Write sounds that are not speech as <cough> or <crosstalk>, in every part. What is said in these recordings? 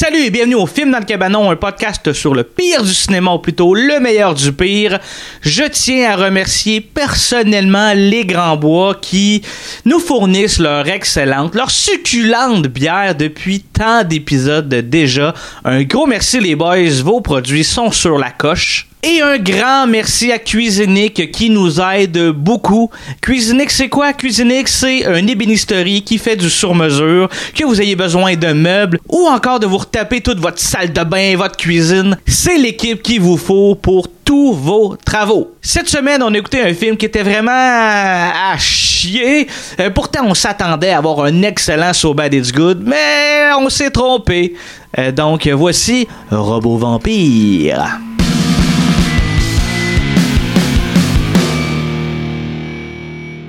Salut et bienvenue au Film dans le Cabanon, un podcast sur le pire du cinéma, ou plutôt le meilleur du pire. Je tiens à remercier personnellement les Grands Bois qui nous fournissent leur excellente, leur succulente bière depuis tant d'épisodes déjà. Un gros merci les boys, vos produits sont sur la coche. Et un grand merci à Cuisinic qui nous aide beaucoup. Cuisinic, c'est quoi? Cuisinic, c'est un ébénisterie qui fait du sur-mesure, que vous ayez besoin de meubles ou encore de vous retaper toute votre salle de bain, votre cuisine. C'est l'équipe qu'il vous faut pour tous vos travaux. Cette semaine, on a écouté un film qui était vraiment à chier. Euh, pourtant, on s'attendait à avoir un excellent So Bad It's Good, mais on s'est trompé. Euh, donc, voici Robot Vampire.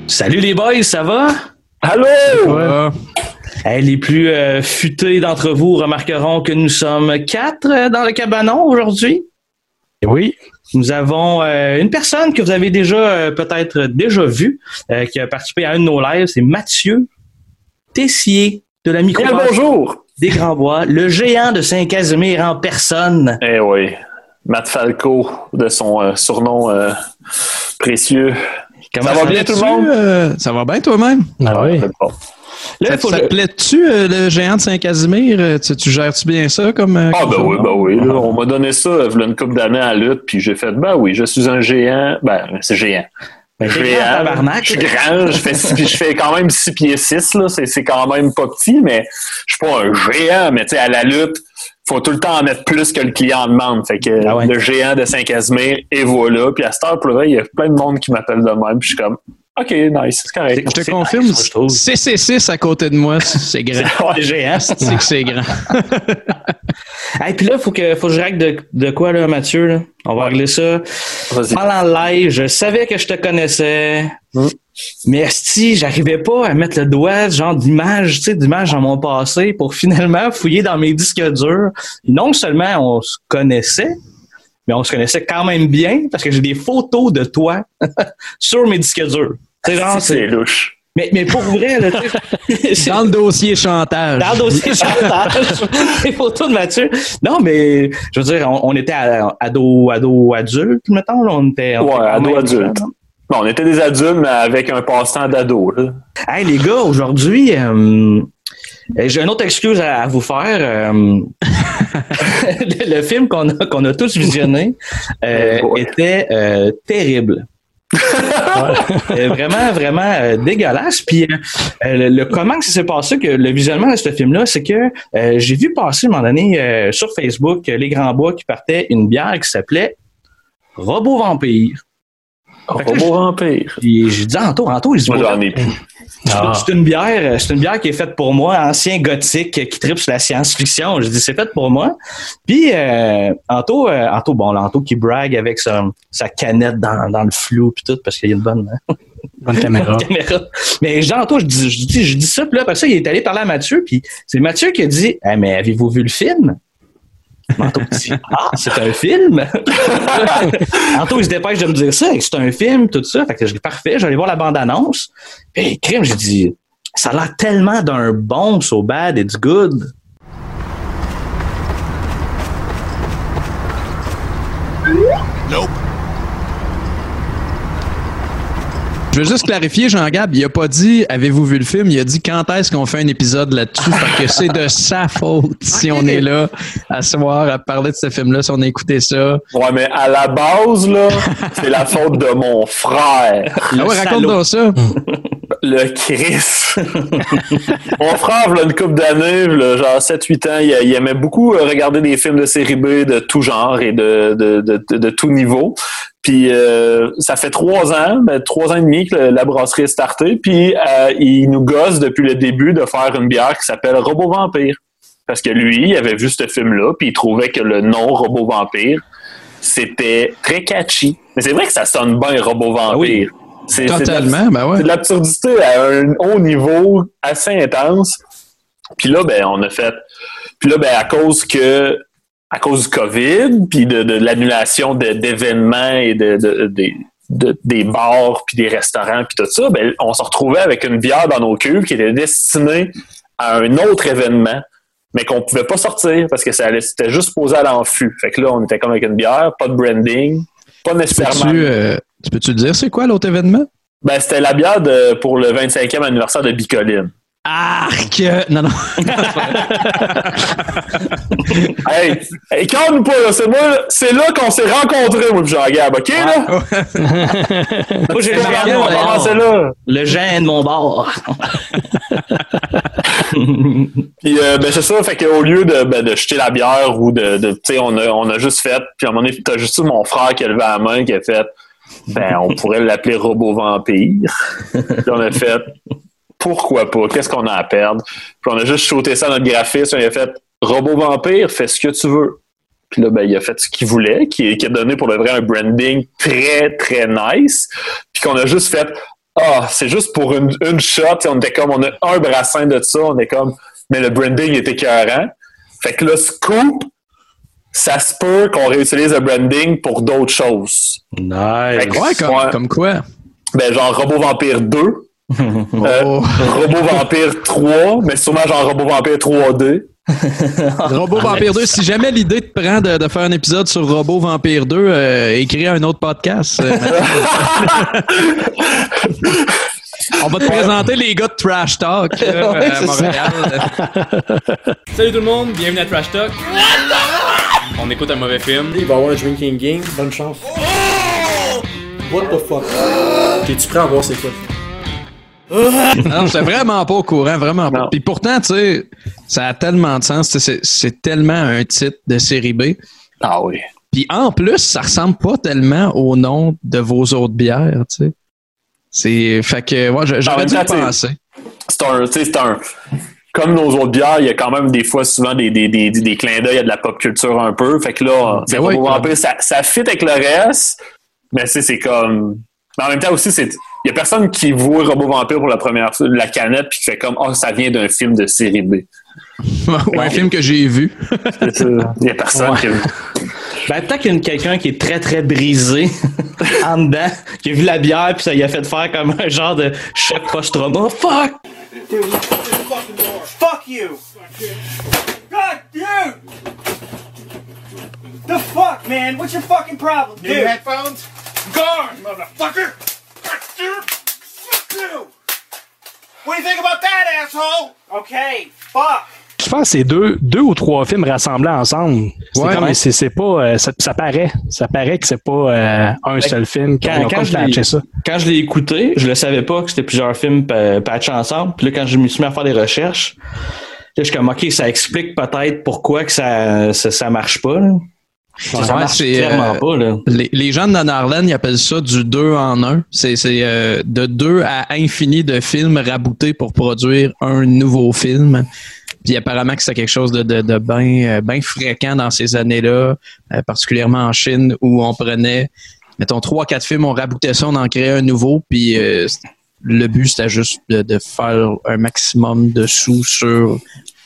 Salut les boys, ça va? Allô? Eh, les plus euh, futés d'entre vous remarqueront que nous sommes quatre euh, dans le cabanon aujourd'hui. Oui. Nous avons euh, une personne que vous avez déjà euh, peut-être déjà vue, euh, qui a participé à un de nos lives, c'est Mathieu Tessier de la micro bonjour. des Grands Bois, le géant de Saint-Casimir en personne. Eh oui. Matt Falco, de son euh, surnom euh, précieux. Comment Ça va bien tout le monde? Euh, ça va bien toi-même? Ah oui. Là, Ça, faut ça que- te plaît-tu, euh, le géant de Saint-Casimir? Euh, Tu, tu gères-tu bien ça comme. euh, Ah comme ben ça? oui, ben oui. là, on m'a donné ça v'là une couple d'années à la lutte, puis j'ai fait ben oui, je suis un géant. Ben, c'est géant. Ben, géant. grand. Je suis grand, je fais, six- je fais quand même 6 pieds 6, là. C'est, c'est quand même pas petit, mais je suis pas un géant, mais tu sais, à la lutte, faut tout le temps en mettre plus que le client demande. Fait que Ah ouais. le géant de Saint-Casimir, et voilà. Puis à cette heure, pour le vrai, il y a plein de monde qui m'appelle de même, puis je suis comme OK, nice, c'est correct. Je te confirme, nice, moi, je trouve. CC6 à côté de moi, c'est grand. <laughs> C'est géant. C'est que c'est grand. <laughs> Et puis là, faut que, faut que je règle de, de quoi, là, Mathieu? là? On va régler ça. Vas-y. Pendant le live, je savais que je te connaissais. Mm. Mais si j'arrivais pas à mettre le doigt, genre d'image, tu sais, d'image dans mon passé pour finalement fouiller dans mes disques durs. Et non seulement on se connaissait, mais on se connaissait quand même bien parce que j'ai des photos de toi <laughs> sur mes disques durs. Tu sais, genre, c'est c'est, louche. mais, mais pour vrai, là, c'est- Dans le dossier chantage. dans le dossier <laughs> chantage, les photos de Mathieu. Non, mais je veux dire, on, on était ado, ado, adulte, mettons. Là, on était, on Ouais, ado, adulte. Bon, on était des adultes, mais avec un passe-temps d'ado. Hey, les gars, aujourd'hui, euh, j'ai une autre excuse à, à vous faire. euh, <laughs> le, le film qu'on a, qu'on a tous visionné euh, Oh était euh, terrible. <laughs> Euh, vraiment, vraiment euh, dégueulasse. Puis euh, le, le- comment que ça s'est passé que le visionnement de ce film-là, c'est que euh, j'ai vu passer à un moment donné euh, sur Facebook les Grands Bois qui partaient une bière qui s'appelait Robot Vampire. Robot vampire. Puis j'ai dit Anto, Anto, il se Moi, dit j'en ai plus. C'est une bière, c'est une bière qui est faite pour moi, ancien gothique qui tripe sur la science-fiction. Je dis c'est fait pour moi. Puis euh, Anto, euh, Anto, bon, l'Anto qui brague avec sa, sa canette dans, dans le flou puis tout parce qu'il y a une bonne, hein, Bonne caméra. <laughs> caméra. Mais Jean Anto, je dis, je dis, je dis ça, puis là après ça, il est allé parler à Mathieu, puis c'est Mathieu qui a dit, ah mais avez-vous vu le film? Anto dit Ah, c'est un film! <laughs> Anto, il se dépêche de me dire ça, c'est un film, tout ça. Fait que je dis parfait, j'allais voir la bande-annonce. Puis, crime, j'ai dit Ça a l'air tellement d'un bon, so bad, it's good. Je veux juste clarifier, Jean-Gab, il a pas dit avez-vous vu le film, il a dit quand est-ce qu'on fait un épisode là-dessus? fait que c'est de sa <laughs> faute si on est là à soir à parler de ce film-là, si on a écouté ça. Ouais, mais à la base, là, <laughs> c'est la faute de mon frère, Ah ouais, raconte-nous ça. Le Chris. <laughs> mon frère, là, une couple d'années, genre 7-8 ans, il, il aimait beaucoup euh, regarder des films de série B de tout genre et de, de, de, de, de tout niveau. Puis euh, ça fait trois ans, ben, trois ans et demi que le- la brasserie est startée. Puis euh, il nous gosse depuis le début de faire une bière qui s'appelle Robot Vampire. Parce que lui, il avait vu ce film-là, puis il trouvait que le nom Robot Vampire, c'était très catchy. Mais c'est vrai que ça sonne bien Robot Vampire. oui. C'est- c'est Totalement, ben c'est ouais. de l'absurdité à un haut niveau assez intense. Puis là, ben, on a fait. Puis là, ben, à cause que. À cause du COVID, puis de, de l'annulation de- d'événements et de, de- des- de- des bars, puis des restaurants, puis tout ça, ben, on se retrouvait avec une bière dans nos cubes qui était destinée à un autre événement mais qu'on pouvait pas sortir parce que ça allait, c'était juste posé à l'enfût. Fait que là, on était comme avec une bière, pas de branding, pas nécessairement. Peux-tu euh, tu peux-tu dire c'est quoi l'autre événement? Ben, c'était la bière de, pour le 25e anniversaire de Bicoline. Arc! Non, non. <laughs> hey, hey calme pas, là. C'est moi, c'est là qu'on s'est rencontrés, moi, Jean-Gab, OK, là? Moi, j'ai bord. là. Le gène, mon bord. Euh, ben c'est ça, fait qu'au lieu de, ben, de jeter la bière ou de, tu sais, on a, on a juste fait, puis à un moment donné, t'as juste mon frère qui a levé la main qui a fait, ben on pourrait l'appeler robot vampire. puis on a fait, pourquoi pas, qu'est-ce qu'on a à perdre? Puis on a juste shooté ça dans notre graphiste, on a fait, robot vampire, fais ce que tu veux. Puis là, ben, il a fait ce qu'il voulait, qui, qui a donné pour le vrai un branding très, très nice. Puis qu'on a juste fait, ah, c'est juste pour une, une shot. On était comme, on a un brassin de ça. On est comme, mais le branding est écœurant. Fait que là, Scoop, ça se peut qu'on réutilise le branding pour d'autres choses. Nice. Ouais, comme, Ouais. comme quoi? Ben, genre Robot Vampire 2, <laughs> euh, Oh. Robot Vampire 3, mais sûrement genre Robot Vampire 3D. <laughs> Robot Vampire 2, si jamais l'idée te prend de, de faire un épisode sur Robot Vampire 2, euh, écris un autre podcast. euh, <laughs> On va te présenter les gars de Trash Talk <laughs> Ouais, à. Montréal. Salut tout le monde, bienvenue à Trash Talk. On écoute un mauvais film. Il va y avoir un drinking game, bonne chance. What the fuck? T'es-tu prêt à voir c'est quoi? Non, j'étais vraiment pas au courant, vraiment pas. Puis pourtant, tu sais, ça a tellement de sens. C'est tellement un titre de série B. Ah oui. Puis en plus, ça ressemble pas tellement au nom de vos autres bières, tu sais. C'est. Fait que, ouais, je- j'aurais dû penser. c'est un, c'est un, comme nos autres bières, il y a quand même des fois souvent des, des, des, des clins d'œil à de la pop culture un peu. Fait que là, Ben oui. Ça, ça fit avec le reste, mais c'est comme. Mais en même temps aussi, c'est. Il y a personne qui voit Robot Vampire pour la première fois, la canette, puis qui fait comme, oh, ça vient d'un film de série B. <laughs> Ou un film que j'ai vu. C'est ça. Il y a personne qui. Ben, peut-être qu'il y a quelqu'un qui est très, très brisé <laughs> en dedans, qui a vu la bière, puis ça lui a fait faire comme un genre de choc post-trauma. Fuck! Fuck you! God, dude! The fuck, man? What's your fucking problem, dude? headphones? Gone, motherfucker! God damn, Fuck you! What do you think about that, asshole? Okay, fuck. Je pense que c'est deux, deux ou trois films rassemblés ensemble. C'est Ouais, comme, ouais. c'est, c'est pas, euh, ça, ça paraît, ça paraît que c'est pas euh, un seul film. Quand, je ça. quand je l'ai écouté, je le savais pas que c'était plusieurs films pa- patchés ensemble. Puis là, quand je me suis mis à faire des recherches, là, je suis comme, OK, ça explique peut-être pourquoi que ça, ça, ça marche pas. là. Ça, ça Ouais, marche c'est, clairement euh, pas. Là. Les, les gens de Nanarland, ils appellent ça du 2 en 1. C'est c'est, euh, de 2 à infini de films raboutés pour produire un nouveau film. Puis apparemment que c'est quelque chose de, de, de bien ben fréquent dans ces années-là, euh, particulièrement en Chine, où on prenait, mettons, trois, quatre films, on raboutait ça, on en créait un nouveau, puis euh, le but, c'était juste de, de faire un maximum de sous sur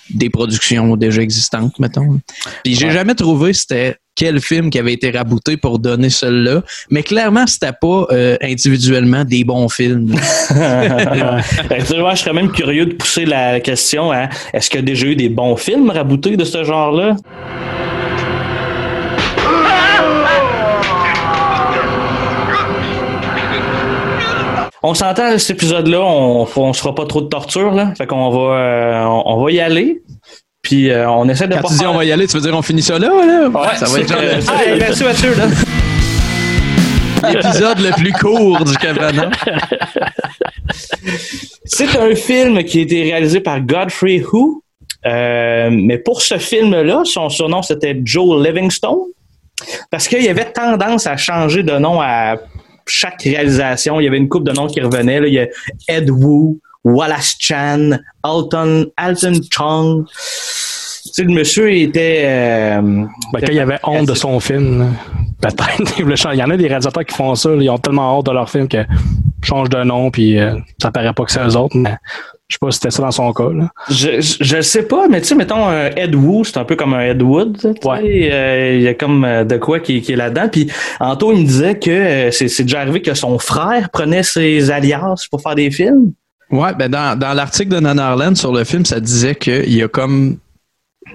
des productions déjà existantes, mettons. Puis j'ai jamais trouvé c'était quel film qui avait été rabouté pour donner celui-là, mais clairement c'était pas euh, individuellement des bons films. <laughs> Ben, tu je serais même curieux de pousser la question à est-ce qu'il y a déjà eu des bons films raboutés de ce genre-là? On s'entend, cet épisode-là, on, on se fera pas trop de torture, là. Fait qu'on va, euh, on, on va y aller. Puis euh, on essaie de Quand pas tu dis on va y aller, tu veux dire on finit ça là, là? Ouais, ça va être genre le- ah, merci Mathieu, là. l'épisode le plus court du cabanon. C'est un film qui a été réalisé par Godfrey Who. Euh, mais pour ce film-là, son surnom c'était Joe Livingstone. Parce qu'il y avait tendance à changer de nom à chaque réalisation. Il y avait une coupe de noms qui revenaient. Il y a Ed Wu, Wallace Chan, Alton, Alton Chong. Le monsieur était. euh, Ben, quand il y avait honte de son film, peut-être. <laughs> il y en a des réalisateurs qui font ça. ils ont tellement honte de leur film qu'ils changent de nom, puis euh, ça paraît pas que c'est eux autres. Mais je sais pas si c'était ça dans son cas. Là. Je, je, je sais pas, mais tu sais, mettons, un Ed Wu, c'est un peu comme un Ed Wood. Ouais. Euh, Il y a comme euh, de quoi qui, qui est là-dedans. Puis Anto, il me disait que euh, c'est c'est déjà arrivé que son frère prenait ses alias pour faire des films. Ouais, ben dans, dans l'article de Nanarland sur le film, ça disait qu'il y a comme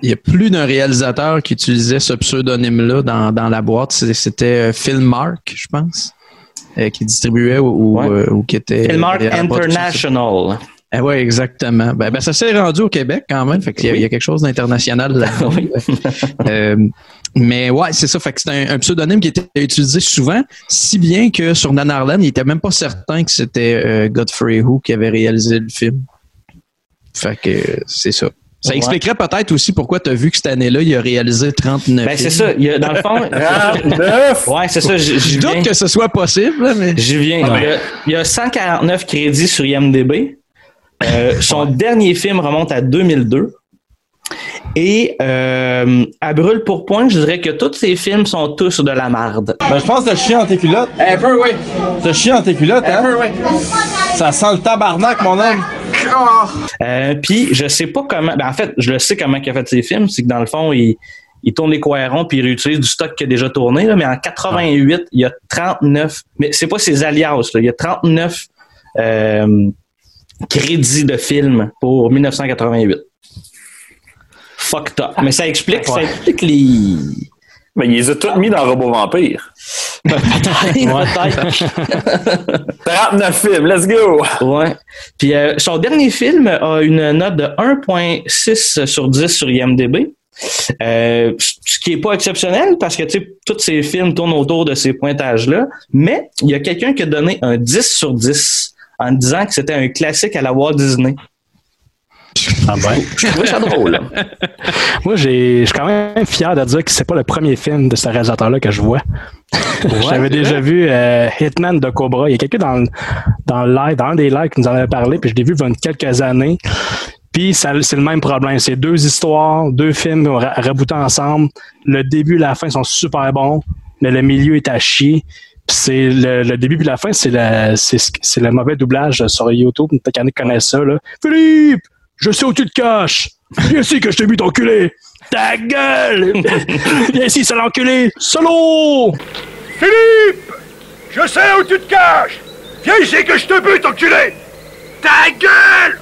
il y a plus d'un réalisateur qui utilisait ce pseudonyme-là dans, dans la boîte. C'était euh, Phil Mark, je pense, euh, qui distribuait ou, ou, Ouais. euh, ou qui était. Production. International. Eh ouais, exactement. Ben, ben, ça s'est rendu au Québec quand même. Fait qu'il y a, il y a quelque chose d'international là Oui. <laughs> Euh, mais ouais, c'est ça. Fait que c'est un, un pseudonyme qui était utilisé souvent, si bien que sur Nanarland, il était même pas certain que c'était euh, Godfrey Who qui avait réalisé le film. Fait que euh, c'est ça. Ça Ouais. expliquerait peut-être aussi pourquoi tu as vu que cette année-là, il a réalisé 39 Ben, c'est ça. Il y a, dans le fond. <laughs> 39! ouais, c'est ça. Je, Je doute que ce soit possible, là, mais. J'y viens. Il, y a, il y a 149 crédits sur IMDb. Euh, son dernier film remonte à 2002. Et euh, à brûle pour point, je dirais que tous ces films sont tous de la marde. Ben, je pense que t'as chié dans tes culottes. Un peu, oui. T'as chié dans tes culottes, Un hein? peu, oui. Ça sent le tabarnak, mon homme. Euh, Puis je sais pas comment. Ben, en fait, je le sais comment il a fait ses films. C'est que dans le fond, il, il tourne les cohérents puis il réutilise du stock qui a déjà tourné. Là, mais en 88, il y a 39. Mais c'est pas ses alias. Là, il y a 39 euh, crédits de films pour 1988. Fucked up. Mais ça explique, ça explique les. Mais il les a tous mis dans Robot Vampire. Peut-être. 39 <laughs> films, let's go! Ouais. Puis euh, son dernier film a une note de 1.6 sur 10 sur IMDb. Euh, ce qui est pas exceptionnel parce que tu sais tous ces films tournent autour de ces pointages-là, mais il y a quelqu'un qui a donné un 10 sur 10 en disant que c'était un classique à la Walt Disney. Ah ben. Je trouvais ça drôle. <laughs> Moi, j'ai, je suis quand même fier de dire que c'est pas le premier film de ce réalisateur-là que je vois. <laughs> J'avais déjà vu euh, Hitman de Cobra. Il y a quelqu'un dans, le- dans le live, dans un des lives qui nous en avait parlé, puis je l'ai vu il y a quelques années. Puis c'est le même problème. C'est deux histoires, deux films ra- raboutés ensemble. Le début et la fin sont super bons, mais le milieu est à chier. Puis c'est le, le début et la fin, c'est le, c'est, ce- c'est le mauvais doublage sur YouTube. Peut-être qu'il y en a qui connaissent ça. Là. Philippe, je sais où tu te caches. Viens ici que je t'ai vu t'enculer. Ta gueule! <laughs> Viens ici, sale enculé! Solo! Philippe! Je sais où tu te caches! Viens ici que je te bute, enculé! Ta gueule!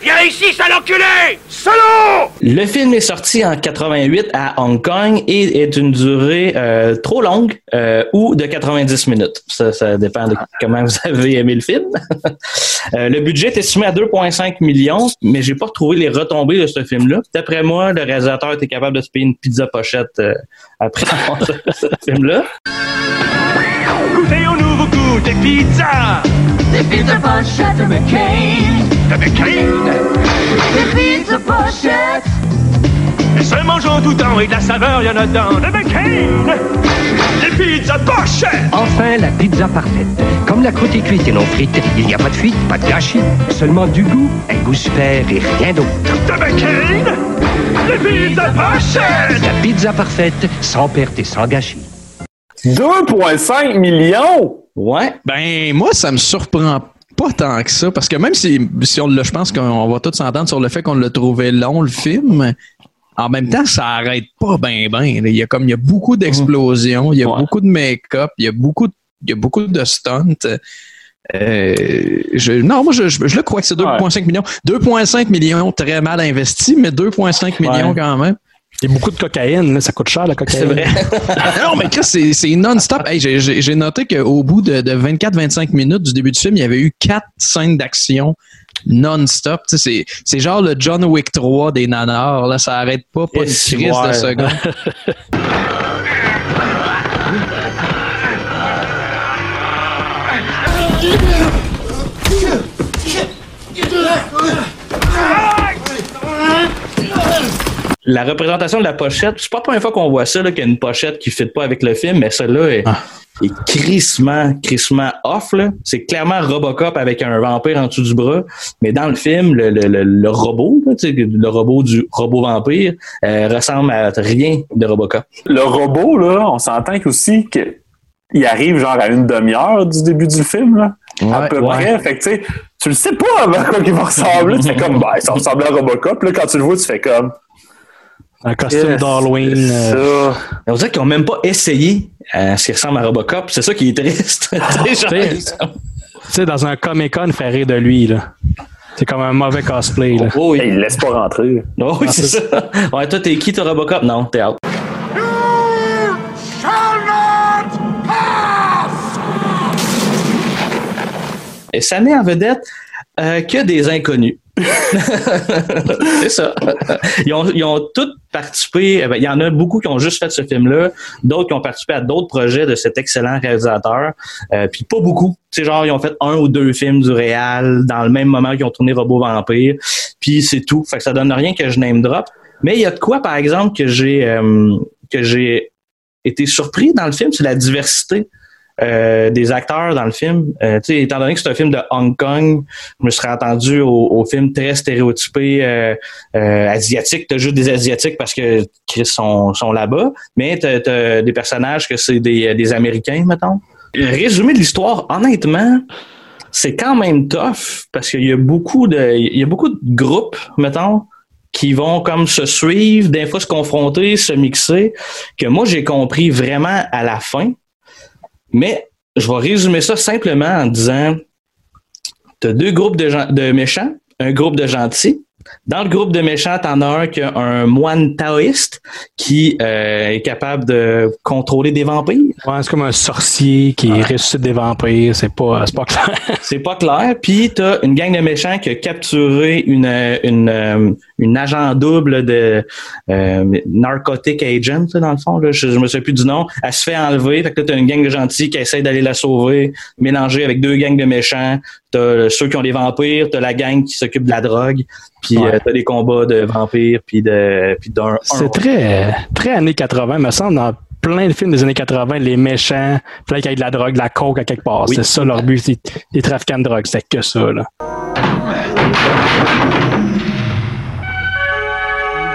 Viens ici, sale enculé! Salaud! Le film est sorti en 88 à Hong Kong et est une durée euh, trop longue euh, ou de 90 minutes. Ça, ça dépend de comment vous avez aimé le film. <laughs> Euh, le budget est estimé à 2,5 millions, mais j'ai pas retrouvé les retombées de ce film-là. D'après moi, le réalisateur était capable de se payer une pizza pochette euh, après <laughs> avoir ce, film-là. Goûtez au nouveau goût des pizzas! Des pizzas pochettes de McCain. De McCain! Des pizzas pochettes. Et se mange en tout temps et de la saveur, y en a dedans. De McCain! Des pizzas pochettes! Enfin, la pizza parfaite. Comme la croûte est cuite et non frite, il n'y a pas de fuite, pas de gâchis. Seulement du goût, un goût super et rien d'autre. De McCain! Des pizzas pochettes! La pizza parfaite, sans perte et sans gâchis. 2,5 millions! Ouais. Ben, moi, ça me surprend pas tant que ça, parce que même si, si on le, je pense qu'on va tous s'entendre sur le fait qu'on l'a trouvé long, le film, en même temps, ça arrête pas ben ben. là. Il y a comme, il y a beaucoup d'explosions, il y a Ouais. beaucoup de make-up, il y a beaucoup, de- il y a beaucoup de stunts. Euh, je, non, moi, je, je, je le crois que c'est 2,5 millions. 2,5 millions très mal investis, mais 2,5 millions quand même. Il y a beaucoup de cocaïne, là. ça coûte cher la cocaïne. C'est vrai. <laughs> non, mais Chris, c'est, non-stop. Hey, j'ai, j'ai- j'ai noté qu'au bout de, de 24-25 minutes du début du film, il y avait eu quatre scènes d'action non-stop. Tu sais, c'est, c'est genre le John Wick 3 des nanars. Là, ça arrête pas, pas une crise de seconde. <laughs> La représentation de la pochette, c'est pas la première fois qu'on voit ça, là, qu'il y a une pochette qui ne fit pas avec le film, mais celle-là est, est crissement, crissement off. là. C'est clairement Robocop avec un vampire en dessous du bras. Mais dans le film, le, le, le, le robot, là, tu sais, le robot du robot vampire, euh, ressemble à rien de Robocop. Le robot, là, on s'entend qu'aussi que il arrive genre à une demi-heure du début du film, là. à peu ouais. près. Fait que tu sais, tu le sais pas avant quoi qu'il va ressembler. Tu fais comme, <laughs> ben, ça ressemble à Robocop. Là, quand tu le vois, tu fais comme. Un costume d'Halloween. c'est euh, ça. On dirait qu'ils n'ont même pas essayé euh, ce qui ressemble à Robocop. C'est ça qui est triste. <laughs> Tu sais, genre, Tu sais, dans un Comic-Con, il ferait rire de lui, là. C'est comme un mauvais cosplay. Là. Oh oui. Hey, il laisse pas rentrer. Oh oui, c'est ça. Ouais, toi, t'es qui, toi, Robocop? Non, t'es out. Et ça met en vedette euh, que des inconnus. <laughs> c'est ça. Ils ont, ils ont tous participé. eh ben, Il y en a beaucoup qui ont juste fait ce film-là, d'autres qui ont participé à d'autres projets de cet excellent réalisateur. Euh, puis pas beaucoup. C'est genre ils ont fait un ou deux films du réal dans le même moment qu'ils ont tourné Robot Vampire. Puis c'est tout. Fait que ça donne rien que je name drop. Mais il y a de quoi, par exemple, que j'ai euh, que j'ai été surpris dans le film, c'est la diversité. Euh, des acteurs dans le film. Euh, étant donné que c'est un film de Hong Kong, je me serais attendu au, au film très stéréotypé euh, euh, asiatique. T'as juste des asiatiques parce que Chris sont, sont là-bas, mais t'as, t'as des personnages que c'est des, des Américains, mettons. Résumé de l'histoire, honnêtement, c'est quand même tough parce qu'il y a beaucoup de, il y a beaucoup de groupes, mettons, qui vont comme se suivre, des fois se confronter, se mixer, que moi j'ai compris vraiment à la fin. Mais je vais résumer ça simplement en disant tu as deux groupes de, de méchants, un groupe de gentils. Dans le groupe de méchants, t'en as un qui a un moine taoïste qui euh, est capable de contrôler des vampires. Ouais, c'est comme un sorcier qui ressuscite des vampires. C'est pas, c'est pas clair. <laughs> C'est pas clair. Puis t'as une gang de méchants qui a capturé une une euh, une agent double de euh, narcotic agent dans le fond. Là. Je, je me souviens plus du nom. Elle se fait enlever. Fait que là t'as une gang de gentils qui essaie d'aller la sauver, mélangée avec deux gangs de méchants. T'as ceux qui ont des vampires, t'as la gang qui s'occupe de la drogue, puis Ouais. euh, t'as des combats de vampires, puis de puis d'un. un- C'est très, très années 80, me semble, dans plein de films des années 80, les méchants, plein qu'il y a de la drogue, de la coke à quelque part. Oui. C'est ça leur but, c'est les trafiquants de drogue. C'était que ça, là.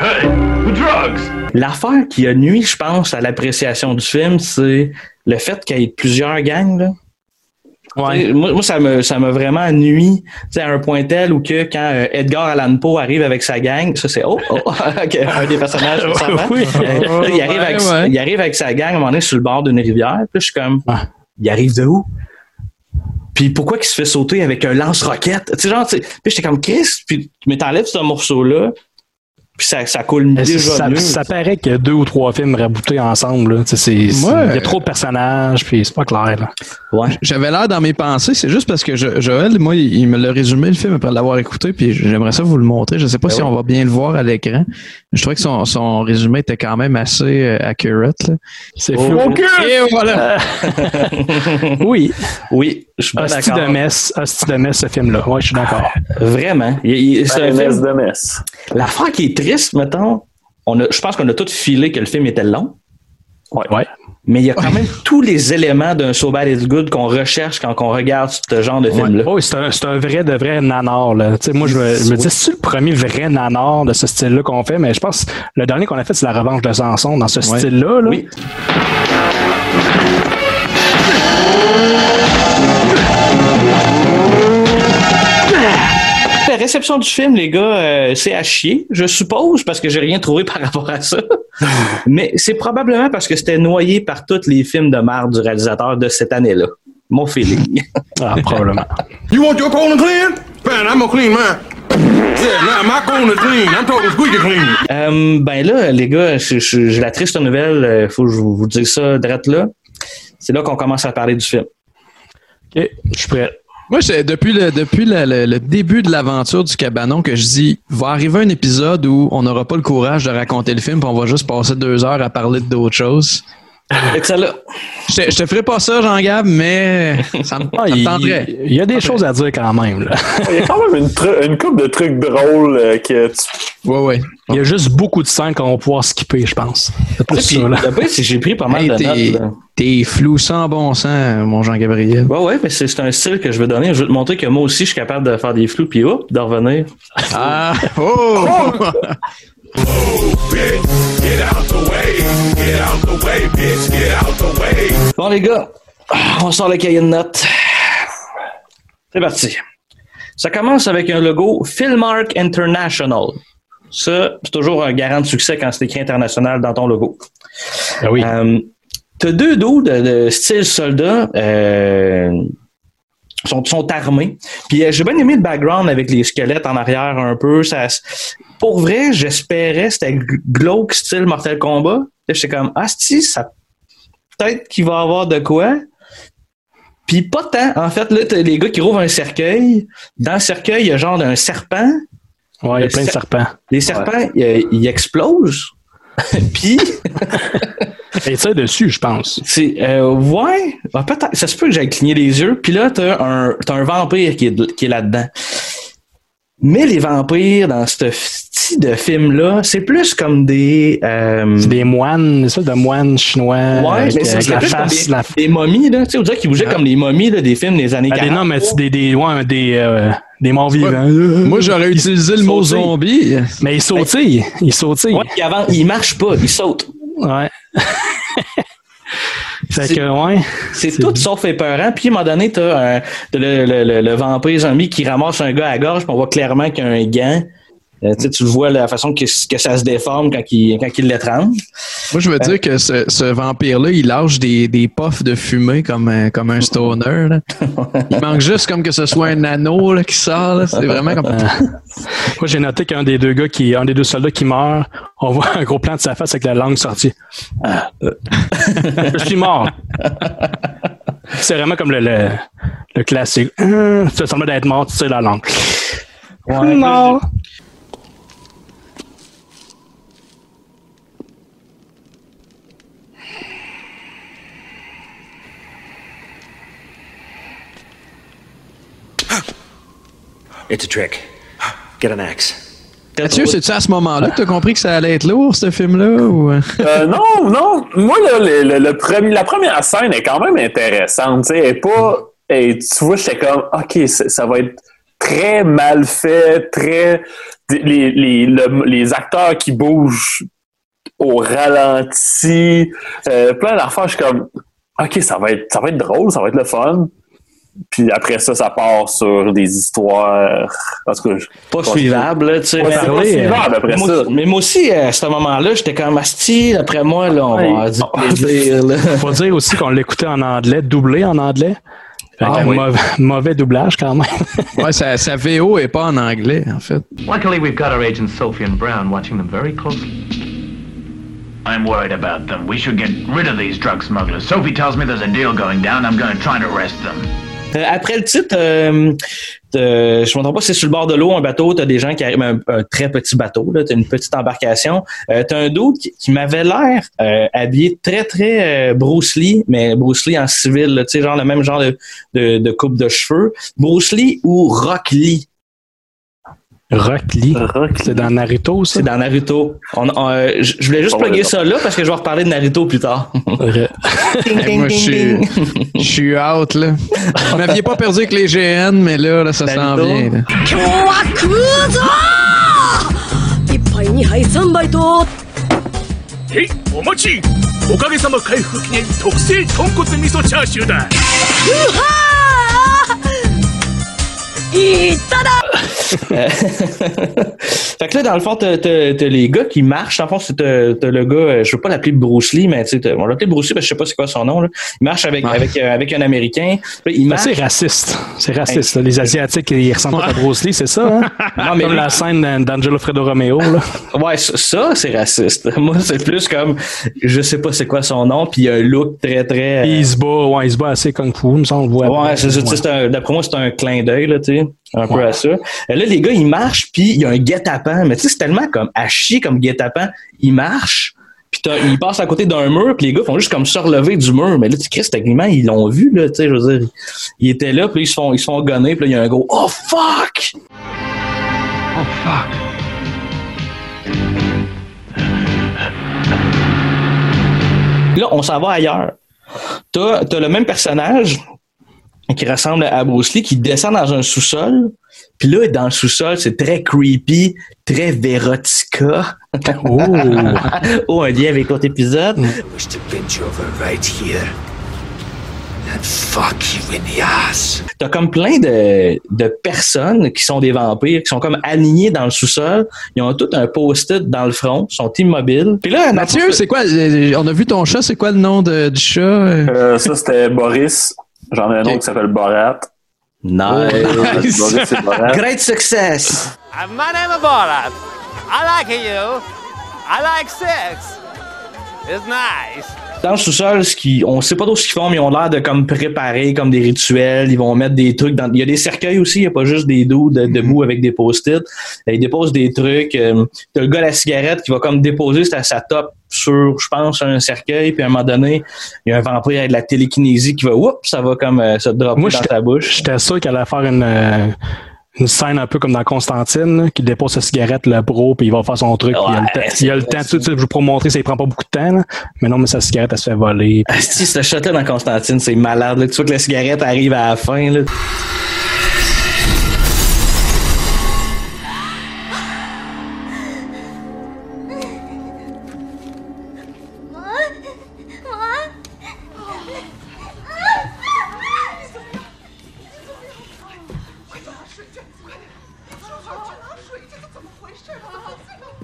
Hey, drugs? L'affaire qui a nuit, je pense, à l'appréciation du film, c'est le fait qu'il y ait plusieurs gangs. Là. Moi, moi, ça me ça m'a vraiment nuit tu sais, à un point tel où que quand euh, Edgar Allan Poe arrive avec sa gang, ça c'est oh, oh <laughs> un des personnages on. <laughs> Oui. Euh, il, arrive avec, Ouais, il arrive avec sa gang à un moment donné sur le bord d'une rivière, puis je suis comme il arrive de où? Puis pourquoi qu'il se fait sauter avec un lance-roquette? Tu sais, genre, tu sais, puis j'étais comme Chris, puis mais t'enlèves ce morceau-là, puis ça, ça coule Mais déjà ça, mieux. ça paraît qu'il y a deux ou trois films raboutés ensemble. Là. C'est- Ouais. Il y a trop de personnages, puis c'est pas clair. Là. Ouais. J'avais l'air dans mes pensées, c'est juste parce que Jo- Joël, moi, il il me l'a résumé le film après l'avoir écouté, puis j'aimerais ça vous le montrer. Je sais pas Ben si ouais. on va bien le voir à l'écran. Je trouvais que son, son résumé était quand même assez euh, accurate. là. C'est Oh. fou. Ok! Et voilà! <laughs> Oui, Oui, je suis pas hostie de messe, hostie de messe, ce film-là. Ouais, je suis d'accord. Vraiment. Il- il- c'est un Un mess film- de messe. L'affaire qui est triste, mettons, on a, je pense qu'on a tous filé que le film était long, Ouais. ouais. mais il y a quand <laughs> même tous les éléments d'un So Bad It's Good qu'on recherche quand on regarde ce genre de film-là. Oui, c'est un, c'est un vrai de vrai nanar. Là. Tu sais, moi, je me, je me dis, c'est le premier vrai nanar de ce style-là qu'on fait, mais je pense que le dernier qu'on a fait, c'est la revanche de Samson dans ce style-là. Là. Oui. La réception du film, les gars, euh, c'est à chier, je suppose, parce que j'ai rien trouvé <laughs> par rapport à ça. Mais c'est probablement parce que c'était noyé par tous les films de marde du réalisateur de cette année-là. Mon feeling. Ah, probablement. You want your colon clean? Fine, I'm gonna clean mine. Yeah, now my colon is clean. I'm talking squeaky clean. Euh, ben là, les gars, j'ai la triste nouvelle, euh, faut que je vous vous dise ça direct là. C'est là qu'on commence à parler du film. OK, je suis prêt. Moi, c'est depuis le depuis le, début de l'aventure du cabanon que je dis va arriver un épisode où on n'aura pas le courage de raconter le film, puis on va juste passer deux heures à parler d'autres choses. Là. Je te, je te ferai pas ça, Jean-Gab, mais ça me, Ah, ça me il, tenterait. il y a des choses à dire quand même. Là. Il y a quand même une, couple de trucs drôles euh, que tu Ouais, ouais. Il y a juste beaucoup de scènes qu'on va pouvoir skipper, je pense. C'est plus Puis, ça. Là. le pire, c'est que j'ai pris pas mal Hey, de t'es- notes. T'es flou sans bon sens, mon Jean-Gabriel. Ouais, ouais, mais c'est un style que je veux donner. Je veux te montrer que moi aussi, je suis capable de faire des flous, puis hop, de revenir. Ah! Oh! <laughs> Bon, les gars, on sort le cahier de notes. C'est parti. Ça commence avec un logo Philmark International. Ça, c'est toujours un garant de succès quand c'est écrit international dans ton logo. Ben oui. Euh, T'as deux dos de, de style soldat. Euh, sont, sont armés. Puis euh, j'ai bien aimé le background avec les squelettes en arrière un peu. Ça, pour vrai, j'espérais c'était glauque style Mortal Kombat. Là, j'étais comme ah si ça peut-être qu'il va y avoir de quoi. Puis pas tant. En fait, là, t'as les gars qui rouvrent un cercueil. Dans le cercueil, il y a genre un serpent. Ouais, il y a Le plein de serpents. Les serpents, ils, ils explosent. <laughs> Puis <laughs> Et ça dessus, je pense. c'est euh, ouais, ah, peut-être ça se peut que j'aille cligner les yeux. Puis là t'as un t'as un vampire qui est qui est là-dedans. Mais les vampires dans ce style de film là, c'est plus comme des euh, C'est des moines, c'est ça, de moines chinois. ouais, mais c'est la face, des, la des momies là, tu sais, on dirait qu'ils bougeaient comme les momies là, des films des années Ah, des, 40. non, mais c'est des, des, ouais, des, euh, des morts vivants. Moi, j'aurais utilisé le mot zombie. Mais ils sautillent. Ils sautillent. Ouais, puis avant, ils marchent pas, ils sautent. Ouais. <laughs> C'est- ouais. Tout sauf épeurant. Puis à un moment donné, t'as un- t'as le, le, le, le vampire zombie qui ramasse un gars à la gorge, puis on voit clairement qu'il y a un gant. Euh, tu tu le vois la façon que, que ça se déforme quand il, quand il l'étrangle. Moi, je veux dire que ce, ce vampire-là, il lâche des, des puffs de fumée comme un, comme un stoner. là. <laughs> Il manque juste comme que ce soit un anneau là, qui sort. C'est vraiment comme... Moi, j'ai noté qu'un des deux gars qui, un des deux soldats qui meurt, on voit un gros plan de sa face avec la langue sortie. Ah, euh. Je suis mort. C'est vraiment comme le, le, le classique. Hum, Ça semble d'être mort, tu sais, la langue. mort. It's a trick. Get an axe. Mathieu, c'est-tu à ce moment-là que tu as compris que ça allait être lourd, ce film-là? Ou... Euh, non, non. Moi, là, le, le- le premier- la première scène est quand même intéressante. tu sais. Elle est pas. et tu vois, j'étais comme, OK, ça va être très mal fait, très. Les, les, le- les acteurs qui bougent au ralenti, euh, plein d'affaires. Je suis comme, OK, ça va, être, ça va être drôle, ça va être le fun. Puis après ça, ça part sur des histoires. Cas, je- Pas suivable, là, tu sais. Suivable après moi, ça. Mais moi aussi, à ce moment-là, j'étais comme asti, après moi, là, on va du plaisir. <laughs> Faut dire aussi qu'on l'écoutait en anglais, doublé en anglais. Ah oui. mauvais, mauvais doublage quand même. <laughs> Ouais, sa, sa VO est pas en anglais, en fait. Luckily, we've got our agent Sophie and Brown watching them very closely. I'm worried about them. We should get rid of these drug smugglers. Sophie tells me there's a deal going down. I'm going to try to arrest them. Euh, après le titre, euh, de- je ne me trompe pas, c'est sur le bord de l'eau, un bateau, t'as des gens qui arrivent, un, un très petit bateau, t'as une petite embarcation. Euh, t'as un d'autre qui, qui m'avait l'air euh, habillé très, très euh, Bruce Lee, mais Bruce Lee en civil, tu sais, genre le même genre de, de, de coupe de cheveux. Bruce Lee ou Rock Lee? Rock Lee. C'est dans Naruto, ça? C'est dans Naruto. On, on, euh, je je voulais juste plugger ça là parce que je vais reparler de Naruto plus tard. <laughs> Hey, moi, je suis, je suis out, là. Vous m'aviez pas perdu avec les GN, mais là, là ça s'en vient. là. Euh, <laughs> fait que là, dans le fond, t'as, t'as, t'as les gars qui marchent. En fait, t'as, t'as le gars, euh, je veux pas l'appeler Bruce Lee, mais tu sais, on l'appelle Bruce Lee parce je sais pas c'est quoi son nom. Là. Il marche avec, avec, euh, avec un Américain. Puis, il marche. C'est raciste. C'est raciste. Là. Les Asiatiques, ils ressemblent ouais. à Bruce Lee, c'est ça? Hein? <laughs> non, mais comme la scène d'Angelo Fredo Romeo. Là. <laughs> ouais, ça, c'est raciste. Moi, c'est plus comme, je sais pas c'est quoi son nom, puis il a un look très, très... Il se bat, ouais, il se bat assez kung-fu, me semble. Ouais, ouais, c'est, c'est, ouais. C'est un, d'après moi, c'est un clin d'œil, là, tu sais un peu à ça. Euh, Là, les gars, ils marchent, puis il y a un guet-apens, mais tu sais, c'est tellement comme à chier comme guet-apens. Ils marchent, puis ils passent à côté d'un mur, puis les gars font juste comme se relever du mur. Mais là, tu Christ, techniquement, ils l'ont vu, là, tu sais, je veux dire. Ils étaient là, puis ils se font, ils se font gonner, puis là, il y a un gros « Oh, fuck! » Oh, fuck. Là, on s'en va ailleurs. T'as as le même personnage qui ressemble à Bruce Lee qui descend dans un sous-sol. Puis là, dans le sous-sol, c'est très creepy, très Verotica. Oh. <laughs> oh, un lien avec l'autre épisode. wish to bend you over right here and fuck you in the ass. T'as comme plein de, de personnes qui sont des vampires, qui sont comme alignés dans le sous-sol. Ils ont tout un post-it dans le front, sont immobiles. Puis là, Mathieu, c'est quoi? euh, On a vu ton chat, c'est quoi le nom de- du chat? Euh, ça, c'était Boris. J'en ai un autre qui s'appelle Borat. Nice. Boris et Borat. Great success. My name is Borat. I like you. I like sex. It's nice. Dans le sous-sol, ce qui, on sait pas trop ce qu'ils font, mais ils ont l'air de comme préparer comme des rituels. Ils vont mettre des trucs dans. Il y a des cercueils aussi, il n'y a pas juste des dos de, debout avec des post-it. Ils déposent des trucs. Euh, T'as le gars à la cigarette qui va comme déposer sa, sa top sur, je pense, un cercueil, puis à un moment donné, il y a un vampire avec de la télékinésie qui va, oups, ça va comme euh, se dropper Moi, dans ta bouche. J'étais sûr qu'elle allait faire une, euh, une scène un peu comme dans Constantine, là, qui dépose sa cigarette, le pro, puis il va faire son truc. puis il a le temps, tout de suite, je pour montrer, ça il prend pas beaucoup de temps, là. mais non, mais sa cigarette, elle se fait voler. puis- Asti, ce shot-là dans Constantine, c'est malade. Là. Tu vois que la cigarette arrive à la fin. Là.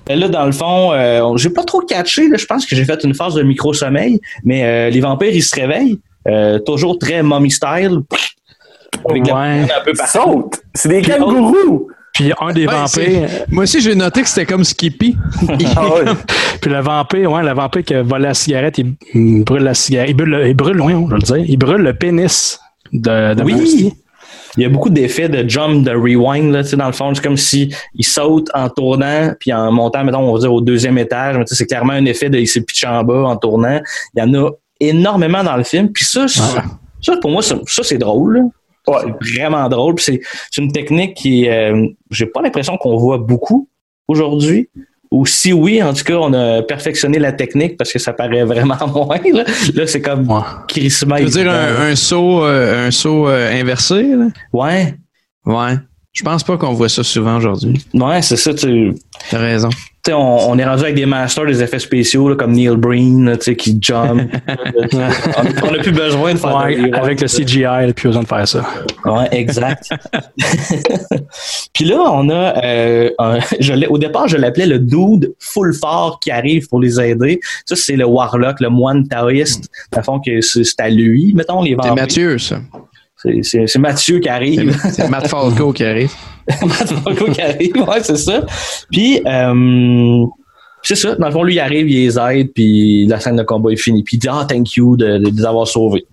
Là, dans le fond, euh, j'ai pas trop catché. Là. Je pense que j'ai fait une phase de micro-sommeil, mais euh, les vampires, ils se réveillent. euh, toujours très mommy style. Avec Ouais. un peu Ils partout. sautent. C'est des Puis kangourous. Puis un des Ouais, vampires, Moi aussi, j'ai noté que c'était comme Skippy. <laughs> Ah ouais. puis le vampire, ouais, le vampire qui a volé la cigarette, il, il brûle la cigarette, il brûle, le- il brûle, loin, on va le dire, il brûle le pénis de, de. Oui! Il y a beaucoup d'effets de jump, de rewind, là, tu sais, dans le fond. C'est comme si il saute en tournant, puis en montant, mettons, on va dire au deuxième étage. Mais tu sais, c'est clairement un effet de il s'est pitché en bas en tournant. Il y en a énormément dans le film. Puis ça, ça, pour moi, ça, ça, c'est drôle. là. C'est vraiment drôle. C'est une technique qui, euh, j'ai pas l'impression qu'on voit beaucoup aujourd'hui. Ou si oui, en tout cas, on a perfectionné la technique parce que ça paraît vraiment <laughs> moins. Là, Là, c'est comme crissement Tu veux dire un, un saut, euh, un saut euh, inversé? Là? Ouais. Ouais. Je pense pas qu'on voit ça souvent aujourd'hui. Ouais, c'est ça. Tu T'as raison. Sais, on, on est rendu avec des masters des effets spéciaux là, comme Neil Breen là, tu sais, qui jump. <laughs> on n'a plus besoin de faire Ouais, des- avec le CGI, il a plus besoin de faire ça. Ouais, exact. <laughs> Puis là, on a, euh, un- je l'ai- au départ, je l'appelais le dude full fort qui arrive pour les aider. Ça, c'est le warlock, le moine taoïste. Dans le fond, que c'est à lui, mettons, les C'est. Mathieu, ça. C'est- C'est c'est Mathieu qui arrive. C'est Matt Falco qui arrive. <laughs> Matt Falco qui arrive, ouais, c'est ça. Puis, euh, c'est ça. Dans le fond, lui, il arrive, il les aide, puis la scène de combat est finie. Puis il dit, ah, thank you de, de les avoir sauvés.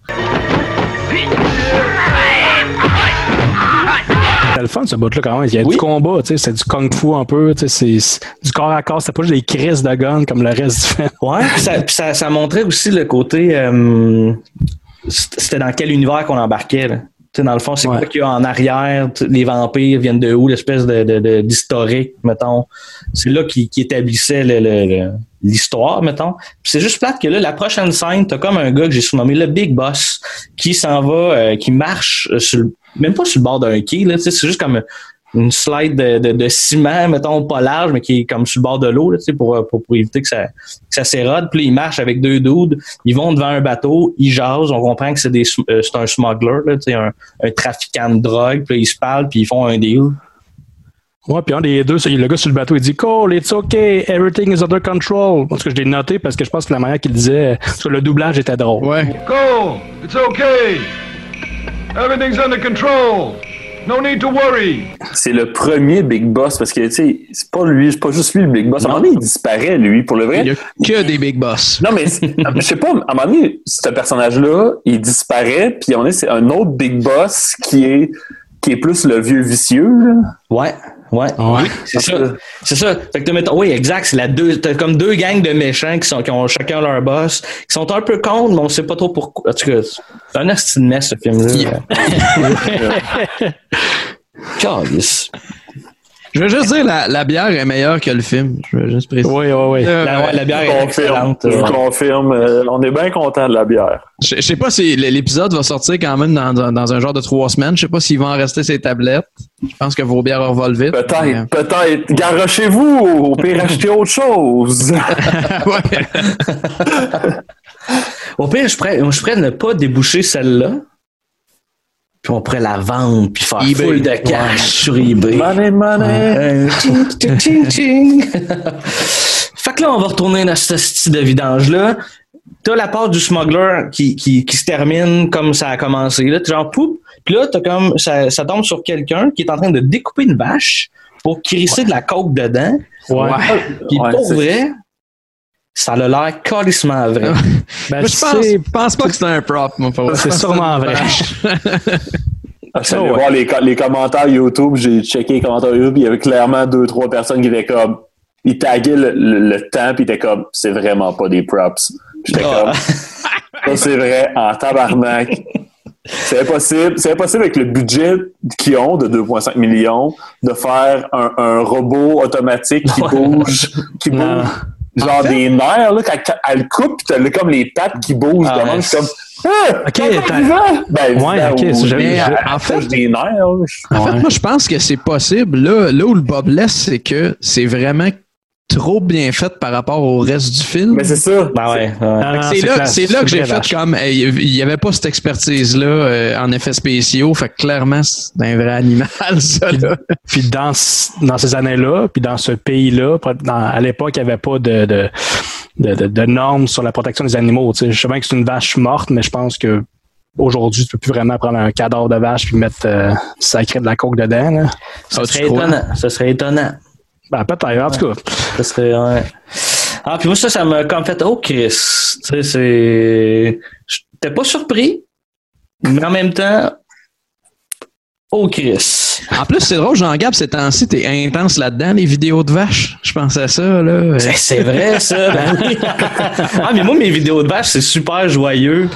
C'était le fun, ce bout-là, quand même. Il y a du combat, tu sais, c'est du kung-fu un peu, tu sais, c'est- du corps à corps. C'était pas juste des crises de gun comme le reste du film. Ouais, puis ça, puis ça, ça montrait aussi le côté. euh, C'était dans quel univers qu'on embarquait. Là? Tu sais, dans le fond, c'est quoi qu'il y a en arrière? Les vampires viennent de où? L'espèce de, de, de- d'historique, mettons. C'est là qui, qui établissait le- le- le- l'histoire, mettons. C'est juste plate que là, la prochaine scène, t'as comme un gars que j'ai surnommé le Big Boss qui s'en va, euh, qui marche euh, sur le- même pas sur le bord d'un quai, là, c'est juste comme une slide de, de, de ciment, mettons, pas large, mais qui est comme sur le bord de l'eau, là, tu sais, pour, pour, pour éviter que ça, que ça s'érode. Puis là, ils marchent avec deux dudes, ils vont devant un bateau, ils jasent, on comprend que c'est des euh, c'est un smuggler, là, tu sais, un, un trafiquant de drogue, puis là, ils se parlent, puis ils font un deal. Ouais, puis un des deux, le gars sur le bateau, il dit Cole, it's okay, everything is under control. Parce que je l'ai noté parce que je pense que la manière qu'il disait, parce que le doublage était drôle. Ouais. Cole, it's okay. Everything's under control. No need to worry. C'est le premier Big Boss parce que, tu sais, c'est pas lui, c'est pas juste lui le Big Boss. À un moment donné, il disparaît, lui, pour le vrai. Il y a que des big boss. Non, mais <laughs> je sais pas, à un moment donné, ce personnage-là, il disparaît, puis on est, c'est un autre Big Boss qui est, qui est plus le vieux vicieux, là. Ouais, ouais. Oui, c'est ça. C'est ça. Fait que mettons- oui, exact. C'est la deux, t'as comme deux gangs de méchants qui sont, qui ont chacun leur boss, qui sont un peu contre, mais on sait pas trop pourquoi. En tout cas, c'est un de mess, ce film-là. <laughs> <laughs> Calice. Je veux juste dire, la, la bière est meilleure que le film. Je veux juste préciser. Oui, oui, oui. Euh, La, ouais, la bière Je est confirme. excellente. Je Ouais. confirme. euh, on est bien content de la bière. Je je sais pas si l'épisode va sortir quand même dans, dans, dans un genre de trois semaines. Je sais pas s'il va en rester ses tablettes. Je pense que vos bières revolent vite. Peut-être, peut-être. Garochez-vous, au pire, achetez autre chose. <laughs> <laughs> Au pire, je pourrais, je pourrais ne pas déboucher celle-là. Puis on pourrait la vendre, puis faire eBay. full de cash Ouais. sur eBay. Money, money. <laughs> Fait que là, on va retourner dans ce style de vidange-là. T'as la part du smuggler qui, qui, qui se termine comme ça a commencé. Là, T'es genre, poup, Puis là, t'as comme, ça, ça tombe sur quelqu'un qui est en train de découper une vache pour crisser de la coke dedans. Ouais. Puis pour vrai, ça a l'air calissement vrai. Ben, je pense, pense pas que c'est un prop, moi, pour vrai. C'est Je sûrement vrai. <laughs> Ah, J'allais ouais. voir les, co- les commentaires YouTube, j'ai checké les commentaires YouTube, il y avait clairement deux, trois personnes qui étaient comme. Ils taguaient le, le- le temps, puis ils étaient comme, c'est vraiment pas des props. J'étais Ah. comme, ça c'est vrai, en tabarnak. C'est impossible, c'est impossible avec le budget qu'ils ont de 2,5 millions de faire un, un robot automatique qui bouge, qui Non. bouge. Genre des nerfs, là, quand elle coupe, t'as comme les pattes qui bougent Ah, de même, suis comme, ah, Ok? Ben, Ouais, ok, c'est- j'avais- mais, j'ai- elle en fait- des nerfs, là. En fait, moi, je pense que c'est possible. Là, là où le Bob laisse, c'est que c'est vraiment trop bien fait par rapport au reste du film. Mais c'est ça. Ben ouais, ouais. Ah, c'est là, clair, c'est là que j'ai fait vache. comme hey, il y avait pas cette expertise là en effets spéciaux fait que clairement c'est un vrai animal <laughs> ça là. Puis dans, dans ces années-là, puis dans ce pays-là, dans- à l'époque, il n'y avait pas de, de, de, de- de normes sur la protection des animaux. tu sais. Je sais bien que c'est une vache morte, mais je pense que aujourd'hui, tu peux plus vraiment prendre un cadavre de vache puis mettre euh, sacré de la coke dedans. Là. Ça Ah, serait étonnant. Ça serait étonnant. Ben, peut-être, en tout cas. Ça serait, ouais. Ah, puis moi, ça, ça m'a comme fait, oh, Chris. Tu sais, c'est. J'étais pas surpris, mais en même temps, oh, Chris. En plus c'est drôle Jean-Gab ces temps-ci t'es intense là-dedans les vidéos de vaches. Je pense à ça là. C'est- vrai, ça. Ben oui. <laughs> ah, mais moi, mes vidéos de vaches, c'est super joyeux.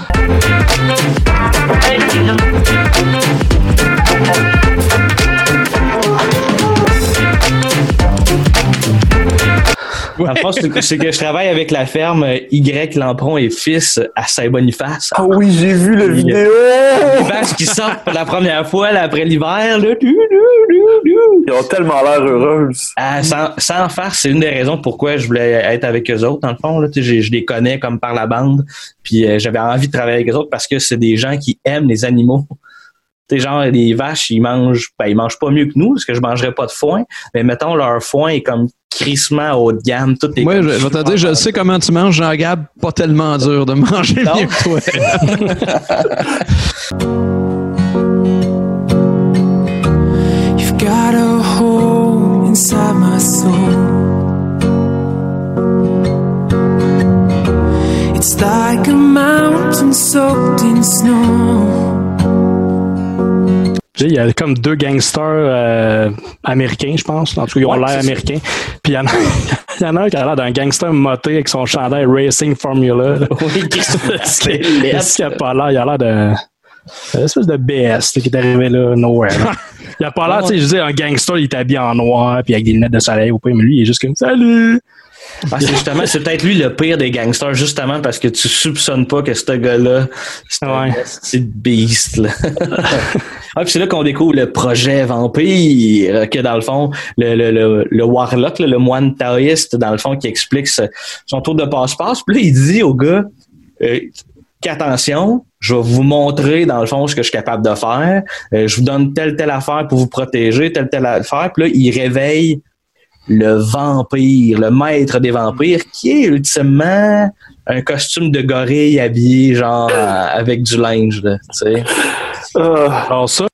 Dans le fond, c'est que je travaille avec la ferme Y Lampron et Fils à Saint-Boniface. Ah oui, j'ai vu la vidéo! Les vaches qui sortent pour la première fois là, après l'hiver. Ils ont tellement l'air heureuses. Ah, sans, sans faire, c'est une des raisons pourquoi je voulais être avec eux autres, dans le fond. Là, je, je les connais comme par la bande. Puis euh, j'avais envie de travailler avec eux autres parce que c'est des gens qui aiment les animaux. Tu sais, genre, les vaches, ils mangent, ben, ils mangent pas mieux que nous, parce que je mangerais pas de foin. Mais mettons, leur foin est comme crissement haut de gamme. Tout est Moi, je vais te dire, je sais comment tu manges, Jean-Gab, pas tellement dur de manger Non. mieux que toi. <laughs> You've got a hole inside my soul. It's like a mountain soaked in snow. Il y a comme deux gangsters euh, américains, je pense. En tout cas, ils ont Ouais, l'air américains. Puis il y, en a, <laughs> il y en a un qui a l'air d'un gangster moté avec son chandail Racing Formula. <laughs> Oui, c'est Est-ce qu'il a pas l'air? Il a l'air de. Une espèce de BS là, qui est arrivé là, nowhere. là. <laughs> Il a pas l'air, tu sais, je dis, un gangster, il est habillé en noir, puis avec des lunettes de soleil ou pas, mais lui, il est juste comme Salut! Ah, c'est justement, c'est peut-être lui le pire des gangsters, justement parce que tu soupçonnes pas que ce gars-là, c'est un Ouais. petit beast, là. <laughs> ah, puis c'est là qu'on découvre le projet vampire, que dans le fond, le, le, le, le warlock, le moine taoïste, dans le fond, qui explique ce- son tour de passe-passe. Puis là, il dit au gars, euh, qu'attention, je vais vous montrer, dans le fond, ce que je suis capable de faire. Euh, je vous donne telle, telle affaire pour vous protéger, telle, telle affaire. Puis là, il réveille le vampire, le maître des vampires, qui est ultimement un costume de gorille habillé genre euh, avec du linge, là, tu sais. Alors ça,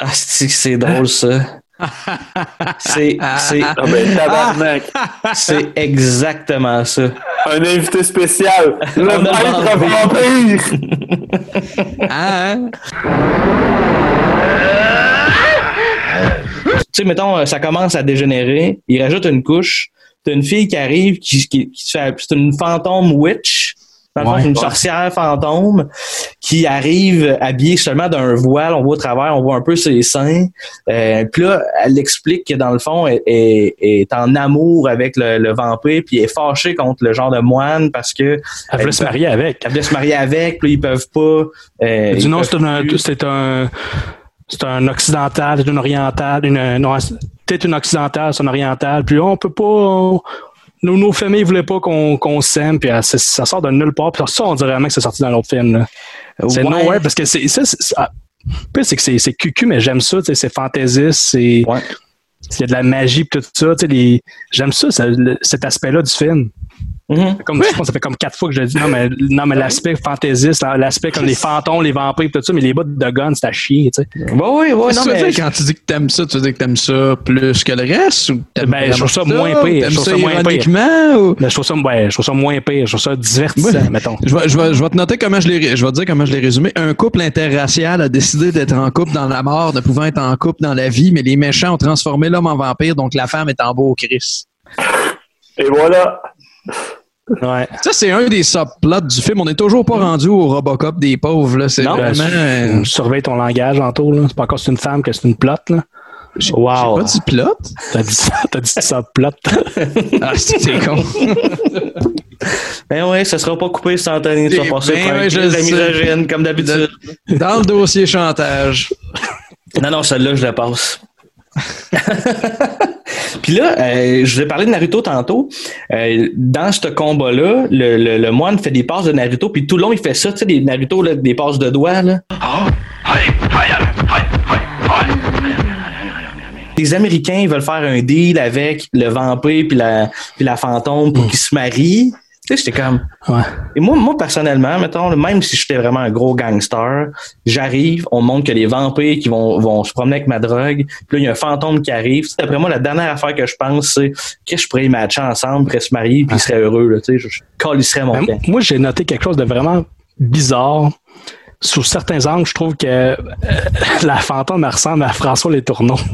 Ah, c'est drôle ça. C'est c'est Ah ben, tabarnak. c'est exactement ça. Un invité spécial. Le maître vampire. vampire. Ah, hein? Tu sais, mettons, euh, ça commence à dégénérer, il rajoute une couche, t'as une fille qui arrive, qui, qui, qui se fait, c'est une fantôme witch, dans le fond, Ouais. c'est une sorcière fantôme, qui arrive habillée seulement d'un voile, on voit au travers, on voit un peu ses seins, euh, puis là, elle explique que dans le fond, elle est, est en amour avec le, le vampire, puis elle est fâchée contre le genre de moine parce que... elle voulait se marier avec. Elle voulait se marier avec, puis ils peuvent pas... euh, Du non, c'est un, c'est un, c'est un occidental, c'est une orientale, une, non, peut-être une occidentale, c'est un oriental. Puis on peut pas, on- nos, nos familles voulaient pas qu'on qu'on s'aime, puis ça, sort de nulle part. Puis ça, on dirait vraiment que c'est sorti dans l'autre film. C'est Ouais. nowhere parce que c'est ça. c'est- que c'est cucu, mais j'aime ça. C'est fantaisiste, c'est Ouais. il y a de la magie pis tout ça. tu sais, les- J'aime ça, ça, le- cet aspect-là du film. Comme, je pense que ça fait comme quatre fois que je dis. Non, mais, non, mais l'aspect fantaisiste, l'aspect comme les fantômes, les vampires, tout ça, mais les bouts de gun, c'est à chier, tu sais. Oui, oui, oui. Veux dire? quand tu dis que t'aimes ça, tu veux dire que t'aimes ça plus que le reste? Ou Ben, je trouve ça moins pire. T'aimes Je trouve ça ça moins pire. Ou... Mais je trouve ça, ouais, je trouve ça moins pire. Je trouve ça divertissant, mettons. Je vais, je, vais, je vais te noter comment je l'ai, je vais te dire comment je l'ai résumé. Un couple interracial a décidé d'être en couple dans la mort, ne pouvant être en couple dans la vie, mais les méchants ont transformé l'homme en vampire, donc la femme est en beau Chris. Et voilà. Ouais. Ça, c'est un des subplots du film. On n'est toujours pas rendu au Robocop des pauvres, là. C'est Non, vraiment. euh, surveille ton langage, Anto, là. C'est pas encore c'est une femme que c'est une plot, là. Wow. J'ai pas dit plot? T'as dit ça, t'as dit ça, plot. <laughs> Ah, c'est con. <laughs> Ben ouais, ça sera pas coupé instantané. Tu vas Eh passer ben ouais, je comme d'habitude. Dans le dossier chantage. Non, non, celle-là, je la passe. <laughs> Puis là, euh, je vous ai parlé de Naruto tantôt. Euh, dans ce combat-là, le, le, le moine fait des passes de Naruto, puis tout le long, il fait ça, tu sais, des Naruto, là, des passes de doigts. Là. Les Américains ils veulent faire un deal avec le vampire puis la, puis la fantôme pour qu'ils se marient. Tu sais, j'étais comme... Ouais. Et moi, moi, personnellement, mettons, même si j'étais vraiment un gros gangster, j'arrive, on montre que les vampires qui vont, vont se promener avec ma drogue, puis là, il y a un fantôme qui arrive. Tu sais, D'après moi, la dernière affaire que je pense, c'est que je pourrais y matcher ensemble, pourrais se marier, puis ils seraient heureux. Là, tu sais, je, je mon Ben, camp. moi, j'ai noté quelque chose de vraiment bizarre. Sous certains angles, je trouve que euh, <laughs> la fantôme ressemble à François Les Tourneaux. <laughs>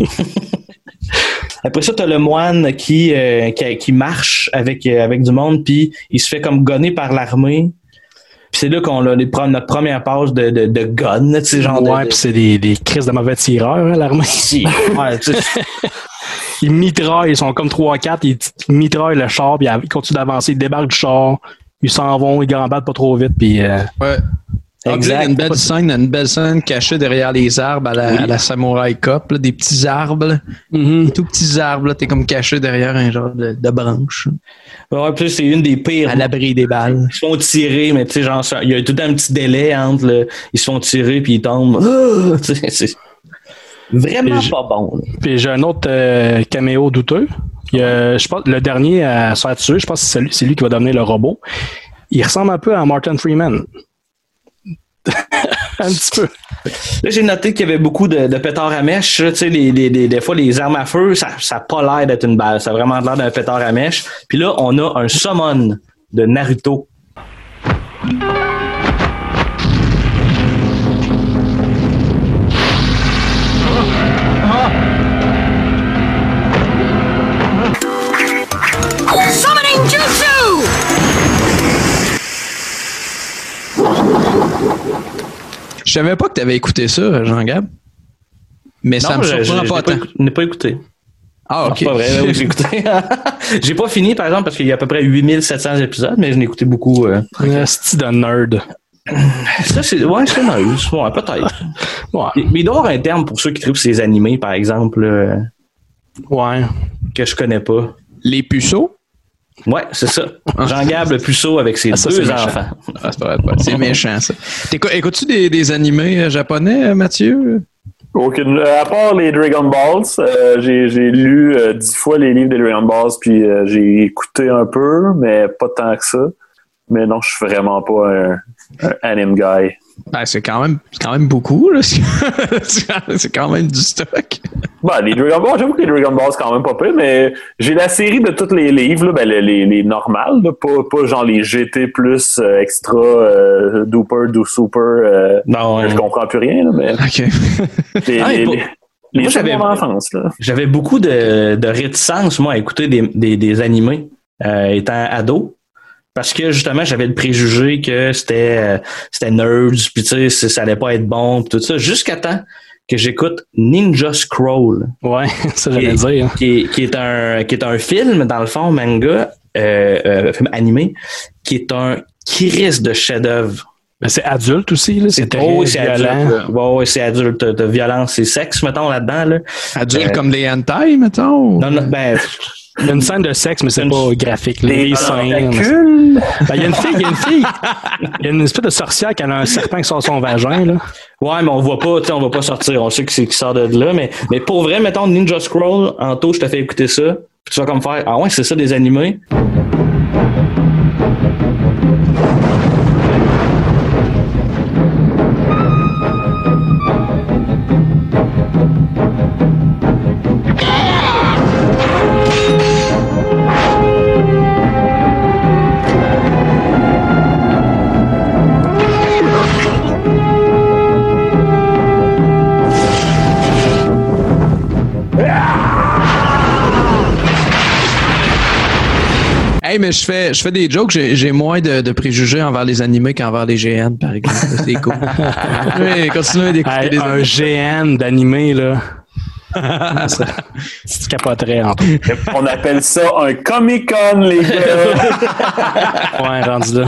Après ça, t'as le moine qui, euh, qui, qui marche avec, euh, avec du monde, puis il se fait comme gonner par l'armée. Puis c'est là qu'on a les notre première page de, de, de gun, tu sais, genre ouais, de, puis c'est des, des crises de mauvais tireurs, hein, l'armée. <laughs> Ouais, tu sais, Ils mitraillent, ils sont comme 3-4, ils, ils mitraillent le char, puis ils continuent d'avancer, ils débarquent du char, ils s'en vont, ils gambadent pas trop vite, puis... euh, Ouais. En plus, il y a Exact. une belle scène, une belle scène cachée derrière les arbres à la, à la Samurai Cop, là, des petits arbres, des tout petits arbres, t'es comme caché derrière un genre de, de branche, Ouais, puis c'est une des pires. à l'abri des balles. Ils se font tirer, mais tu sais, genre, il y a tout un petit délai entre le, ils se font tirer puis ils tombent. Ah! <laughs> C'est vraiment pas bon. là. Puis j'ai un autre euh, caméo douteux. Il je pense, le dernier à se faire tuer, je pense que c'est lui, c'est lui qui va devenir le robot. Il ressemble un peu à Martin Freeman. <laughs> un petit peu. Là, j'ai noté qu'il y avait beaucoup de, pétards à mèche. Tu sais, des fois, les armes à feu, ça n'a pas l'air d'être une balle. Ça a vraiment l'air d'un pétard à mèche. Puis là, on a un summon de Naruto. Savais pas que t'avais écouté ça, Jean-Gab. Mais ça me je- je- surprend pas tant. écouté- n'ai pas écouté. Ah, ok. c'est pas vrai, oui, j'ai écouté. <laughs> j'ai pas fini, par exemple, parce qu'il y a à peu près 8700 épisodes, mais je n'ai écouté beaucoup. euh. Un style de nerd. <clears throat> Ça, c'est. Ouais, c'est nice. Ouais, peut-être. <laughs> Ouais. Mais il doit y avoir un terme pour ceux qui trouvent ces animés, par exemple, euh, Ouais. que je connais pas. Les puceaux? Ouais, c'est ça. Jean-Gab le puceau avec ses Ah, ça, deux enfants. Ah, c'est méchant, ça. Écoutes-tu des, des animés euh, japonais, euh, Mathieu? Aucune. euh, à part les Dragon Balls, euh, j'ai j'ai lu euh, dix fois les livres des Dragon Balls, puis euh, j'ai écouté un peu, mais pas tant que ça. Mais non, je suis vraiment pas un, un anime guy. Ben, c'est quand même, quand même beaucoup, là. <laughs> c'est quand même du stock. Ben, les Dragon Balls, j'avoue que les Dragon Balls, c'est quand même pas peu, mais j'ai la série de tous les livres, là, ben, les, les, les normales, là, pas, pas genre les GT plus euh, extra, euh, duper, do super, euh, Non, je comprends plus rien, là, mais <laughs> OK. <laughs> les, Ah, les, les, j'avais-. J'avais beaucoup de, de réticence, moi, à écouter des, des, des animés euh, étant ado. Parce que justement, j'avais le préjugé que c'était euh, c'était nerds, puis tu sais, ça allait pas être bon, puis tout ça, jusqu'à temps que j'écoute Ninja Scroll. Ouais, <laughs> ça j'allais dire. qui, est, qui est un qui est un film dans le fond manga euh, euh, film animé qui est un kiris de chef-d'œuvre. Mais c'est adulte aussi, là. C'est très Oh, oui, c'est violent. Ouais, ouais, c'est adulte. T'as violence et sexe, mettons, là-dedans. Là. Adulte Euh, comme des hentai, mettons? Non, non, ben, Il y a une scène de sexe, mais c'est Une- pas graphique. là. Des Les seins. Ben, Il y a une fille, il y a une fille. <laughs> Il y a une espèce de sorcière qui a un serpent qui sort son vagin, là. ouais, mais on voit pas, tu sais, on va pas sortir. On sait que c'est qui sort de là, mais, mais pour vrai, mettons Ninja Scroll, Anto, je te fais écouter ça, puis tu vas comme faire, ah ouais, c'est ça des animés. Mais je fais, je fais des jokes. J'ai moins de, de préjugés envers les animés qu'envers les GN, par exemple. C'est cool. <laughs> oui, continuez d'écouter Hey, les un GN d'animé, là. <laughs> Ça, tu capoterais en tout. On appelle ça un Comic-Con, les gars. <laughs> Ouais, rendu là.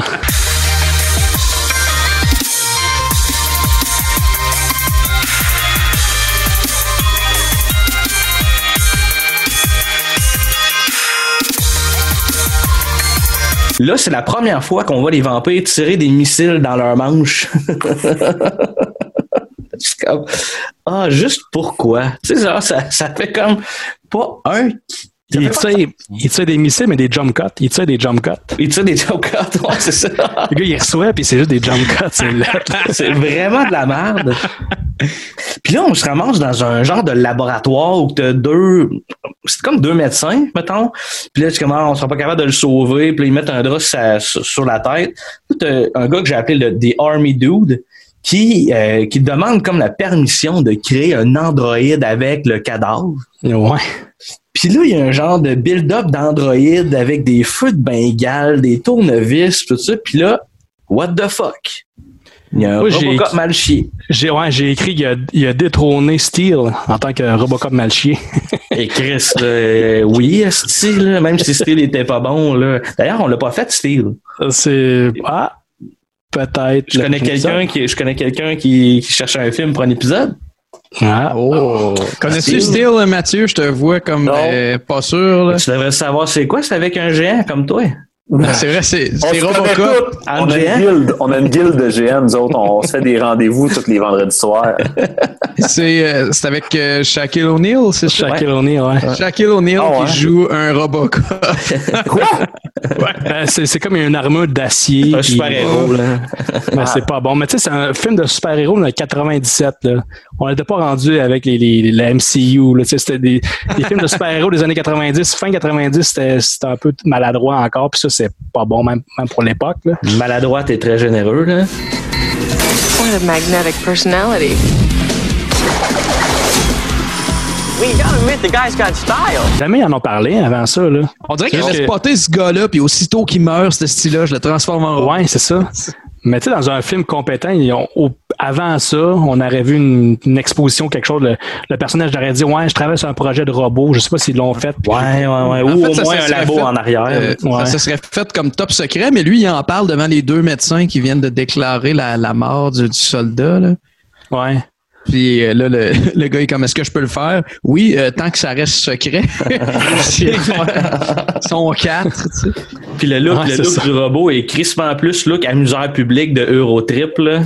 Là, c'est la première fois qu'on voit les vampires tirer des missiles dans leurs manches. <laughs> Ah, juste pourquoi? Tu sais, ça, ça fait comme pas un. Il tire, il tire des missiles, mais des jump cuts. Il tire des jump cuts. Il tire des jump cuts, <laughs> ouais, c'est ça. Le gars, il reçoit, puis c'est juste des jump cuts. <laughs> C'est vraiment de la merde. Puis là, on se ramasse dans un genre de laboratoire où t'as deux. C'est comme deux médecins, mettons. Puis là, tu comment on sera pas capable de le sauver. Puis là, ils mettent un drap sur, la tête. T'as un gars que j'ai appelé le The Army Dude qui, euh, qui demande comme la permission de créer un androïde avec le cadavre. Ouais. Puis là, il y a un genre de build-up d'androïde avec des feux de Bengale, des tournevis, tout ça. Puis là, what the fuck? Il y a un Robocop mal chié. J'ai ouais, j'ai écrit qu'il a, il a détrôné Steel en tant que Robocop mal chié. Et Chris, là, euh, oui, Steel, même si Steel était pas bon. là. D'ailleurs, on l'a pas fait, Steel. C'est. Ah, peut-être. Je connais quelqu'un qui, je connais quelqu'un qui, qui cherche un film pour un épisode. Ah. Oh. Connais-tu Steel? Steel, Mathieu? Je te vois comme euh, pas sûr. là. Tu devrais savoir c'est quoi, c'est avec un géant comme toi. C'est vrai, c'est Robocop. On a, une guilde, on a une guilde de GN, nous autres. On se fait des rendez-vous tous les vendredis soirs. <laughs> C'est euh, c'est avec euh, Shaquille O'Neal, c'est ça? Shaquille O'Neal, ouais. Shaquille O'Neal Ah ouais. qui joue un Robocop. <laughs> <laughs> Ben, c'est comme une armure d'acier. Un super-héros, là. Mais c'est pas bon. Mais tu sais, c'est un film de super-héros de 97. Là. On n'était pas rendu avec les, les, la MCU. Là. Tu sais, C'était des, des films de super-héros des années 90. Fin 90, c'était un peu maladroit encore. Puis ça, c'est pas bon, même, même pour l'époque. là. Maladroite et très généreux, là. What a magnetic personality. Jamais ils en ont parlé avant ça. Là. On dirait qu'il avait que- spoté ce gars-là, puis aussitôt qu'il meurt, ce style-là, je le transforme en. Ouais, c'est ça. Mais tu sais, dans un film compétent, ils ont- au- avant ça, on aurait vu une, une exposition, quelque chose. Le, le personnage aurait dit Ouais, je travaille sur un projet de robot. Je sais pas s'ils l'ont fait. Ouais, ouais, ouais. Ou fait, au ça, moins ça un labo fait, en arrière. euh, Ouais. Ça se serait fait comme top secret, mais lui, il en parle devant les deux médecins qui viennent de déclarer la, la mort du, du soldat. Là. Ouais. Puis euh, là, le, <laughs> le gars est comme, est-ce que je peux le faire? Oui, euh, tant que ça reste secret. <laughs> Ils sont quatre, tu sais. Puis le look, Ouais, le look du robot est crispement plus look amuseur public de Eurotrip, là.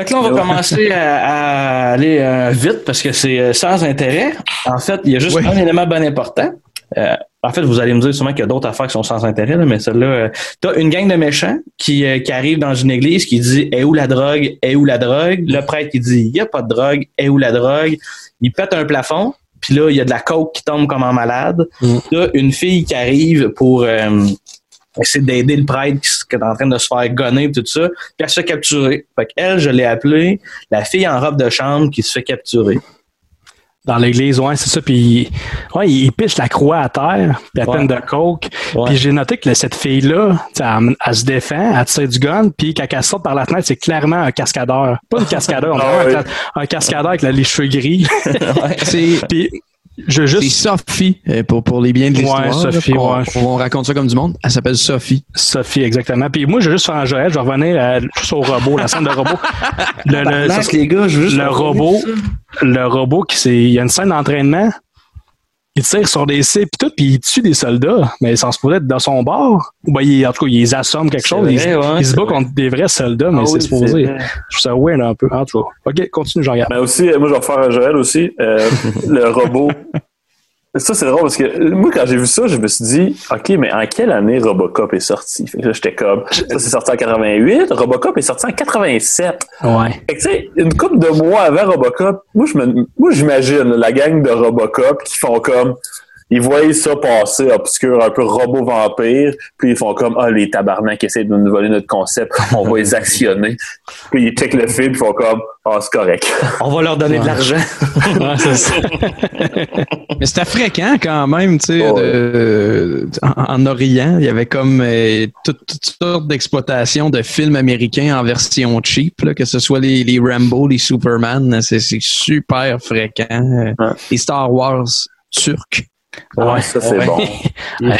Fait que là, on va commencer à, à aller euh, vite parce que c'est euh, sans intérêt. En fait, il y a juste Oui. un élément bien important. Euh, en fait, vous allez me dire sûrement qu'il y a d'autres affaires qui sont sans intérêt, là, mais celle-là, euh, t'as une gang de méchants qui, euh, qui arrive dans une église qui dit Est où la drogue? Est où la drogue? Le prêtre qui dit Il n'y a pas de drogue, est où la drogue? Il pète un plafond, puis là, il y a de la coke qui tombe comme en malade. Là, une fille qui arrive pour euh, essayer d'aider le prêtre qui, est en train de se faire gonner et tout ça, puis elle se fait capturer. Fait qu'elle, je l'ai appelée la fille en robe de chambre qui se fait capturer. Dans l'église, ouais, c'est ça. Puis, ouais, il piche la croix à terre, puis elle Ouais. peine de coke. Ouais. Puis j'ai noté que cette fille-là, elle, elle se défend, elle tire du gun, puis quand elle sort par la fenêtre, c'est clairement un cascadeur. Pas une <laughs> cascadeur, on Ah un, un cascadeur avec les cheveux gris. <laughs> Puis, je c'est juste Sophie, euh, pour, pour les biens de Ouais, l'histoire. là, Sophie, ouais. On raconte ça comme du monde. Elle s'appelle Sophie. Sophie, exactement. Puis moi, je veux juste faire un Joël, je vais revenir à- juste au robot, la scène de robot. <laughs> Le, le- les gars, je veux juste le robot, le robot qui c'est, il y a une scène d'entraînement. Il tire sur des cibles puis tout, puis il tue des soldats, mais sans se pourrait être dans son bord. Ou ben, il, en tout cas, il les assomme quelque chose. vrai, il, se- ouais, il se c'est bat vrai. contre des vrais soldats, mais Ah c'est oui, supposé. Je trouve ça weird un peu. En tout cas. OK, continue, j'en regarde. Mais aussi, euh, moi, je vais faire un Joël aussi. Euh, <laughs> le robot, Ça, c'est drôle parce que moi, quand j'ai vu ça, je me suis dit, OK, mais en quelle année Robocop est sorti? Fait que là, j'étais comme, ça, c'est sorti en 88, Robocop est sorti en 87. Ouais. Fait que, tu sais, une couple de mois avant Robocop, moi, je me, moi, j'imagine la gang de Robocop qui font comme, ils voient ça passer obscur, un peu robot vampire, puis ils font comme, ah, les tabarnaks essaient de nous voler notre concept, on va les actionner. <laughs> Puis ils checkent le film, ils font comme, ah, c'est correct. On va leur donner de l'argent. <laughs> Ouais, c'est ça. <laughs> Mais c'était fréquent quand même, tu sais, Ouais. de- en, en Orient. Il y avait comme euh, toutes, toutes sortes d'exploitations de films américains en version cheap, là, que ce soit les, les Rambo, les Superman, c'est c'est super fréquent. Ouais. Les Star Wars turcs. Ouais, ça, c'est ouais. bon. <laughs> Ouais.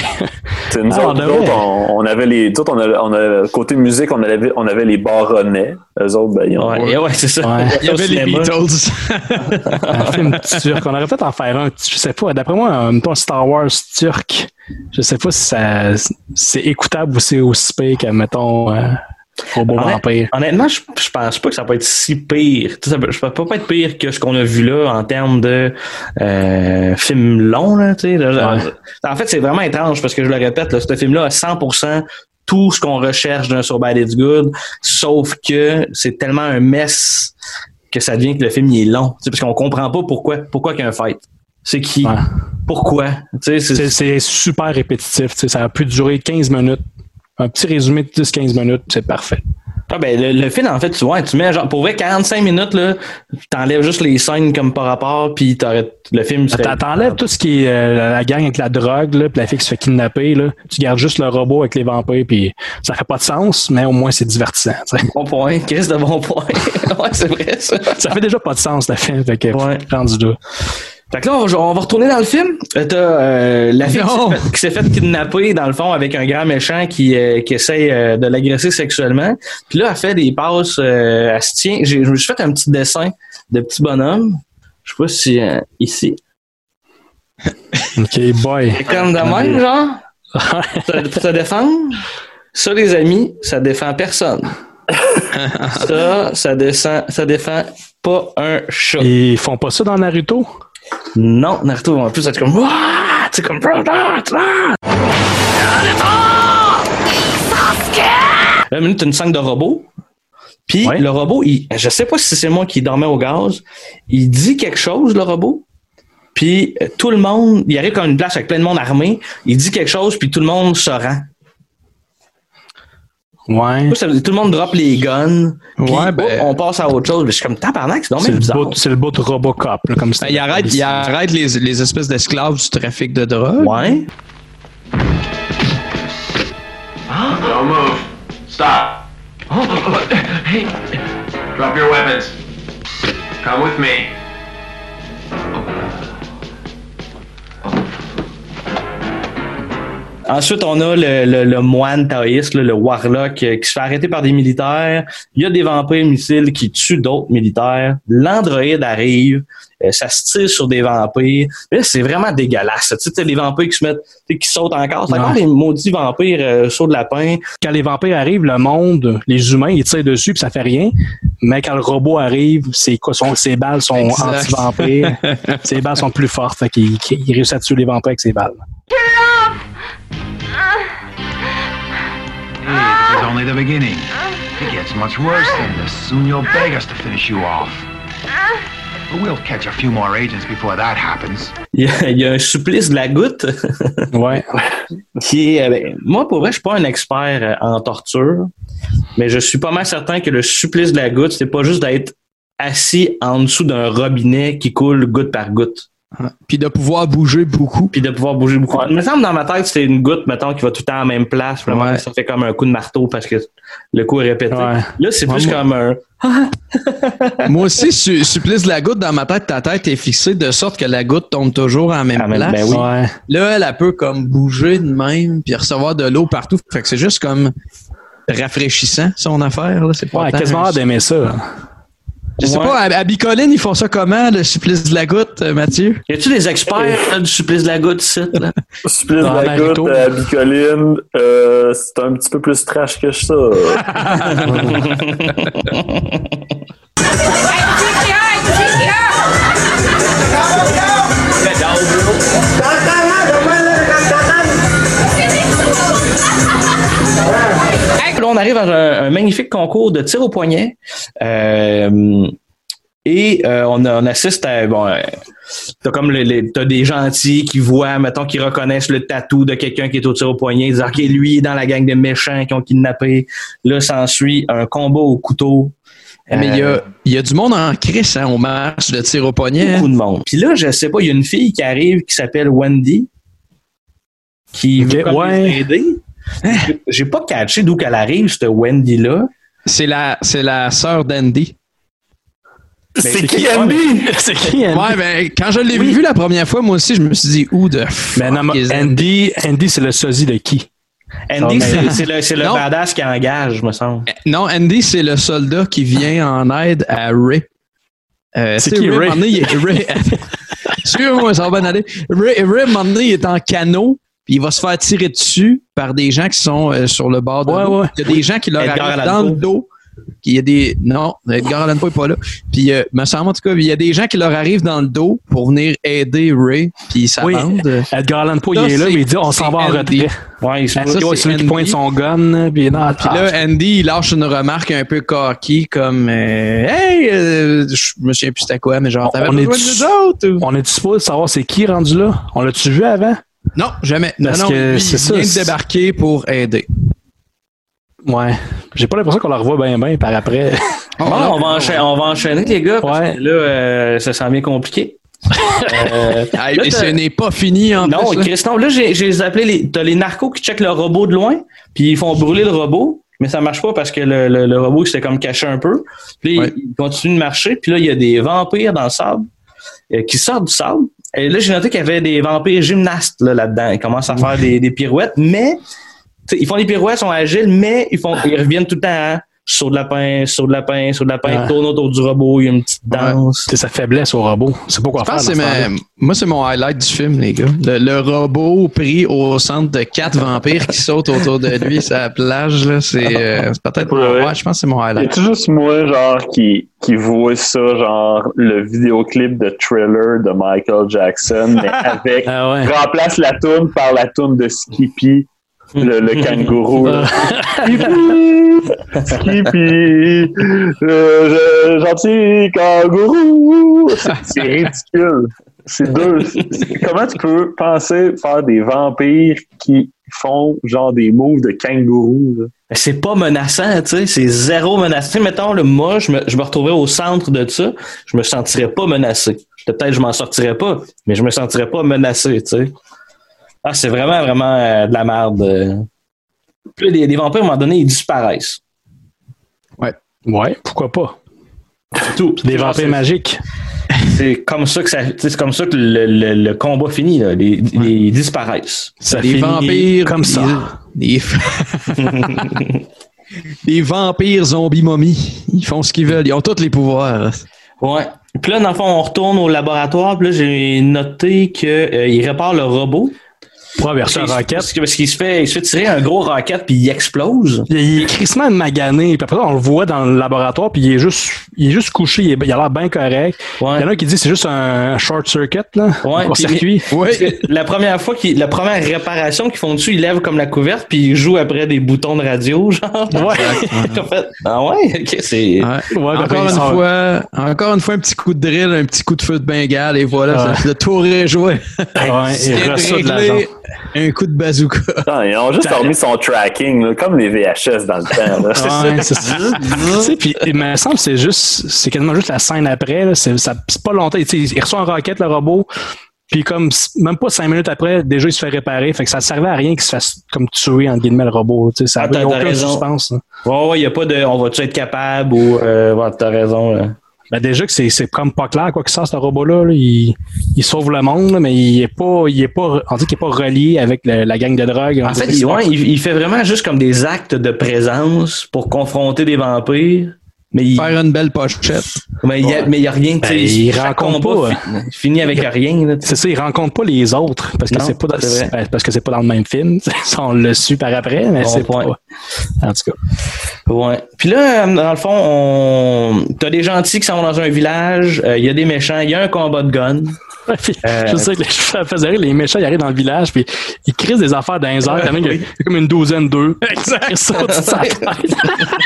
Nous Ah, on autres, devrait. autres, on, on avait les, autres, on avait, on avait- côté musique, on avait, on avait les baronnets. Eux autres, ben, ils ont, Ouais, ouais, c'est ça. Ouais. Il y avait les. Beatles. <laughs> un film turc. On aurait peut-être en faire un. Je sais pas. D'après moi, un, mettons, Star Wars turc. Je sais pas si ça, c'est écoutable ou c'est aussi pire que, mettons, euh, Robot Honnêt- Vampire. Honnêtement, je, je pense pas que ça peut être si pire. Ça peut, ça peut pas être pire que ce qu'on a vu là en termes de euh, film long. Là, Ouais. En fait, c'est vraiment étrange parce que je le répète, là, ce film-là a 100% tout ce qu'on recherche d'un So Bad It's Good, sauf que c'est tellement un mess que ça devient que le film il est long. Parce qu'on comprend pas pourquoi pourquoi qu'il y a un fight. C'est qui? Ouais. Pourquoi? C'est- super répétitif. Ça a pu durer 15 minutes. Un petit résumé de 10-15 minutes, c'est parfait. Ah ben le, le film en fait tu vois tu mets genre pour vrai 45 minutes là t'enlèves juste les scènes comme par rapport puis t'arrêtes le film T'en- T'enlèves tout ce qui est euh, la gang avec la drogue, là, puis la fille qui se fait kidnapper. Là. Tu gardes juste le robot avec les vampires, puis ça fait pas de sens, mais au moins c'est divertissant. bon point Chris de bon point <laughs> ouais c'est vrai ça Ça fait déjà pas de sens, le film. Fait que, Ouais. rendu là. Fait que là on va, on va retourner dans le film Euh, t'as euh, la fille qui Non. s'est fait- qui s'est fait kidnapper dans le fond avec un grand méchant qui euh, qui essaye euh, de l'agresser sexuellement puis là elle fait des passes euh, elle se tient j'ai je me suis fait un petit dessin de petit bonhomme je sais pas si euh, ici OK, boy. c'est comme de même genre? Ça, pour se défendre. Ça, les amis, ça défend personne. <laughs> ça, ça descend, ça défend pas un chat. Ils font pas ça dans Naruto? Non, Naruto, en plus, c'est comme, Wouah! c'est comme, Là, une minute, t'as une scène de robot. Puis Ouais. le robot, il, je sais pas si c'est moi qui dormais au gaz, il dit quelque chose, le robot. Puis euh, tout le monde, il arrive comme une place avec plein de monde armé, il dit quelque chose, puis tout le monde se rend. Ouais. Tout le monde drop les guns. Puis, Ouais, ben- oh, on passe à autre chose. Mais Je suis comme tabarnak, c'est donc C'est le, bizarre. bout, c'est le bout de Robocop. Là, comme Ben, il arrête, il arrête les, les espèces d'esclaves du trafic de drogue. Ouais. Don't move. Stop. Hey. Drop your weapons. Come with me. Ensuite, on a le, le, le moine taoïste, le warlock, euh, qui se fait arrêter par des militaires. Il y a des vampires missiles qui tuent d'autres militaires. L'androïde arrive. euh, ça se tire sur des vampires. C'est vraiment dégueulasse. Tu sais, les vampires qui se mettent, qui sautent encore. C'est encore des maudits vampires euh, sauts de lapin. Quand les vampires arrivent, le monde, les humains, ils tirent dessus puis ça fait rien. Mais quand le robot arrive, ses, quoi, son- ses balles sont anti-vampires. <laughs> ses balles sont plus fortes. Fait qu'il il réussit à tuer les vampires avec ses balles. Hey, this is only the beginning. It gets much worse than this. Soon you'll beg us to finish you off. But we'll catch a few more agents before that happens. Il y a, il y a un supplice de la goutte. <laughs> Ouais. qui est, euh, ben, moi, pour vrai, je suis pas un expert euh, en torture, mais je suis pas mal certain que le supplice de la goutte, c'est pas juste d'être assis en dessous d'un robinet qui coule goutte par goutte. Puis de pouvoir bouger beaucoup. Puis de pouvoir bouger beaucoup. Il me semble dans ma tête, c'est une goutte, mettons, qui va tout le temps à la même place. Vraiment, Ouais. Ça fait comme un coup de marteau parce que le coup est répété. Ouais. Là, c'est Ouais, plus moi- comme un. <laughs> Moi aussi, su- supplice de la goutte dans ma tête, ta tête est fixée de sorte que la goutte tombe toujours à la même Ah, place. ben oui. Ouais. Là, elle, elle peut comme bouger de même puis recevoir de l'eau partout. Fait que c'est juste comme rafraîchissant, son affaire. Là. C'est pas Ouais, quasiment d'aimer ça. Je sais Ouais. pas, à, à Bicoline, ils font ça comment, le supplice de la goutte, euh, Mathieu? Y a-tu des experts là, du supplice de la goutte ici? Là? <laughs> Supplice de la goutte à Bicoline, euh, c'est un petit peu plus trash que ça. <laughs> <laughs> arrive à un, un magnifique concours de tir au poignet. Euh, et euh, on, on assiste à bon, euh, t'as comme les, les- t'as des gentils qui voient, mettons, qui reconnaissent le tatou de quelqu'un qui est au tir au poignet, ils disent ok lui il est dans la gang de méchants qui ont kidnappé. Là s'ensuit un combat au couteau. Mais il y a, y a du monde en crise hein, au match de tir au poignet. beaucoup de monde. Puis là, je sais pas, il y a une fille qui arrive qui s'appelle Wendy qui veut ouais. aider. J'ai- J'ai pas catché d'où qu'elle arrive, cette Wendy-là. C'est la, c'est la sœur d'Andy. C'est qui Andy? <laughs> C'est qui, Andy? Ouais, ben, quand je l'ai vu la première fois, moi aussi, je me suis dit, où de Ben, non, Andy, Andy? C'est le sosie de qui? Andy, c'est le, c'est le Non. badass qui engage, me semble. Non, Andy, c'est le soldat qui vient en aide à Ray. Euh, C'est qui, Ray? Ray- <laughs> Excuse-moi, ça va bien aller. Ray, Ray, à un moment donné, il est en canot, puis il va se faire tirer dessus par des gens qui sont euh, sur le bord de Ouais, l'eau. ouais. Il y a des gens qui leur arrivent dans le dos. Il y a des. Non, Edgar Allan Poe n'est pas là. Puis, euh, me semble en tout cas, il y a des gens qui leur arrivent dans le dos pour venir aider Ray, puis ça Oui, bande. Edgar Allan Poe, il est là, mais il dit on s'en va en c'est retrait. Andy. Ouais, c'est c'est lui qui pointe son gun, puis non, Puis là, Andy, il lâche une remarque un peu cocky, comme euh, Hey, euh, je me souviens plus c'était quoi, mais genre, t'avais on besoin est de nous autres? ou- on est supposé savoir c'est qui rendu là? On l'a-tu vu avant? Non, jamais. Non, Parce non, que lui, c'est il ça, vient de débarquer pour aider. Ouais. J'ai pas l'impression qu'on la revoit bien bien par après. <laughs> Bon, on, va enchaîner, on va enchaîner, les gars, parce Ouais. que là, euh, ça s'en vient compliqué. <laughs> Euh, Ah, là, et ce n'est pas fini en non, plus. là. Christian, là, j'ai j'ai appelé les. T'as les narcos qui checkent le robot de loin, puis ils font brûler le robot, mais ça marche pas parce que le, le, le robot s'était comme caché un peu. Puis Ouais. il continue de marcher, puis là, il y a des vampires dans le sable euh, qui sortent du sable. Et là, j'ai noté qu'il y avait des vampires gymnastes là, là-dedans. Ils commencent à faire des, des pirouettes, mais ils font des pirouettes, ils sont agiles, mais ils font ils reviennent tout le temps à saut de lapin, saut de lapin, saut de lapin, Ouais. ils tournent autour du robot, il y a une petite danse. c'est sa faiblesse au robot. C'est pas quoi Je faire. c'est ce ma- moi, c'est mon highlight du film, les gars. Le, le robot pris au centre de quatre vampires qui sautent autour de lui <laughs> sur la plage, là, c'est euh, c'est peut-être. Ouais. Ouais, je pense que c'est mon highlight. a-tu juste moi, genre, qui, qui voit ça, genre, le vidéoclip de Thriller de Michael Jackson, mais <laughs> avec, Ah ouais. remplace la toune par la toune de Skippy, le, le <laughs> kangourou. Skippy, le gentil kangourou. C'est- ridicule. C'est deux. Comment tu peux penser faire des vampires qui font, genre, des moves de kangourou? Mais c'est pas menaçant, tu sais, c'est zéro menaçant. Mettons, là, moi, je me, je retrouvais au centre de ça, je me sentirais pas menacé. Peut-être je m'en sortirais pas, mais je me sentirais pas menacé, tu sais. Ah, c'est vraiment, vraiment euh, de la merde. Euh. Puis là, des, des vampires, à un moment donné, ils disparaissent. Ouais, pourquoi pas? C'est tout. Des vampires magiques. C'est comme ça que ça, c'est comme ça que le, le- le combat finit, là. Les, les- ils disparaissent. Ça Des finit vampires comme ça. Des, <laughs> des vampires zombies momies. Ils font ce qu'ils veulent. Ils ont tous les pouvoirs. Ouais. Puis là, dans le fond, on retourne au laboratoire. Puis là, j'ai noté qu'il répare le robot. Pour verser un Parce rocket. que- Parce qu'il se fait, il se fait tirer un gros rocket puis il explose. Il il est crissement magané. Puis après ça, on le voit dans le laboratoire, puis il est juste, il est juste couché. Il, est- il a l'air bien correct. Ouais. Il y en a qui disent que c'est juste un short circuit, là. Ouais, un circuit. <laughs> Parce que la première fois qu'il, la première réparation qu'ils font dessus, ils lèvent comme la couverte puis ils jouent après des boutons de radio, <laughs> genre. Ouais. En fait, ah ouais, ok, c'est. Ouais. Ouais, encore, après, une il sort- fois, encore une fois, un petit coup de drill, un petit coup de feu de bengale, et voilà, Ouais. ça, le tour est joué. Ouais, il <laughs> reçoit de l'argent. Un coup de bazooka. Ils ont juste remis son tracking, là, comme les VHS dans le temps. là. Ouais, c'est ça. Puis il me semble que c'est juste, c'est quasiment juste la scène après. C'est pas longtemps. Il reçoit un rocket, le robot. Puis comme même pas cinq minutes après, déjà il se fait réparer. Fait que ça servait à rien qu'il se fasse comme tuer entre guillemets le robot. Tu sais, ça Ah, t'as- t'as aucun raison. suspense. là. Ouais, ouais, y a pas de, on va-tu être capable ou, euh, ouais, t'as raison, là. Ben déjà que c'est c'est comme pas clair quoi qu'il sort ce robot-là. là. Il, il sauve le monde, mais il est pas, il est pas, on dit qu'il est pas relié avec le- la gang de drogue. En fait, il, ouais, il, il fait vraiment juste comme des actes de présence pour confronter des vampires. Mais il, Faire une belle pochette. mais il y a, mais il y a rien, tu sais, Ben, il rencontre combat pas, fi- finit avec rien, là, tu sais. C'est ça, il rencontre pas les autres parce que c'est pas dans, ben, parce que c'est pas dans le même film. <laughs> Ça, on l'a su par après, mais Bon c'est point. pas. En tout cas. Ouais. Puis là, euh, dans le fond, on... t'as des gentils qui sont dans un village, euh, il y a des méchants, il y a un combat de gun. <laughs> Puis, Euh, Je sais que les, ça faisait rire, les méchants, ils arrivent dans le village, puis ils crissent des affaires dans les a- il y a comme une douzaine d'eux. Exact. Ça, <laughs>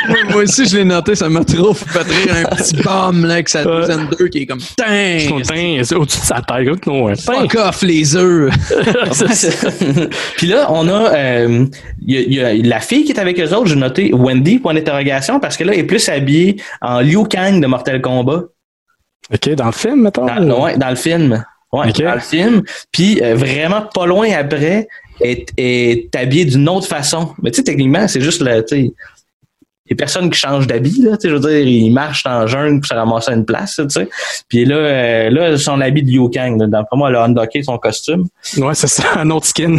moi, moi aussi, je l'ai noté, ça m'a trop fait rire un <laughs> petit bomb là, avec sa douzaine d'œufs qui est comme teint, c'est au-dessus de sa tête. Comme non, un teint. Fuck off les œufs! <laughs> <laughs> Puis là, on a, euh, il y a- y a la fille qui est avec eux autres, j'ai noté Wendy, point d'interrogation, parce que là, elle est plus habillée en Liu Kang de Mortal Kombat. OK, dans le film, mettons. Dans, ouais, dans le film. Ouais, Ok. dans le film. Puis euh, vraiment pas loin après, est, est habillée d'une autre façon. Mais tu sais, techniquement, c'est juste le, tu sais, il y a personne qui change d'habit, là, tu sais, je veux dire, ils marchent dans le jungle pour se ramasser à une place, tu sais. Puis là, euh, là, son habit de Liu Kang, là, d'après moi, elle a undocké son costume. Ouais, c'est ça, <laughs> un autre skin.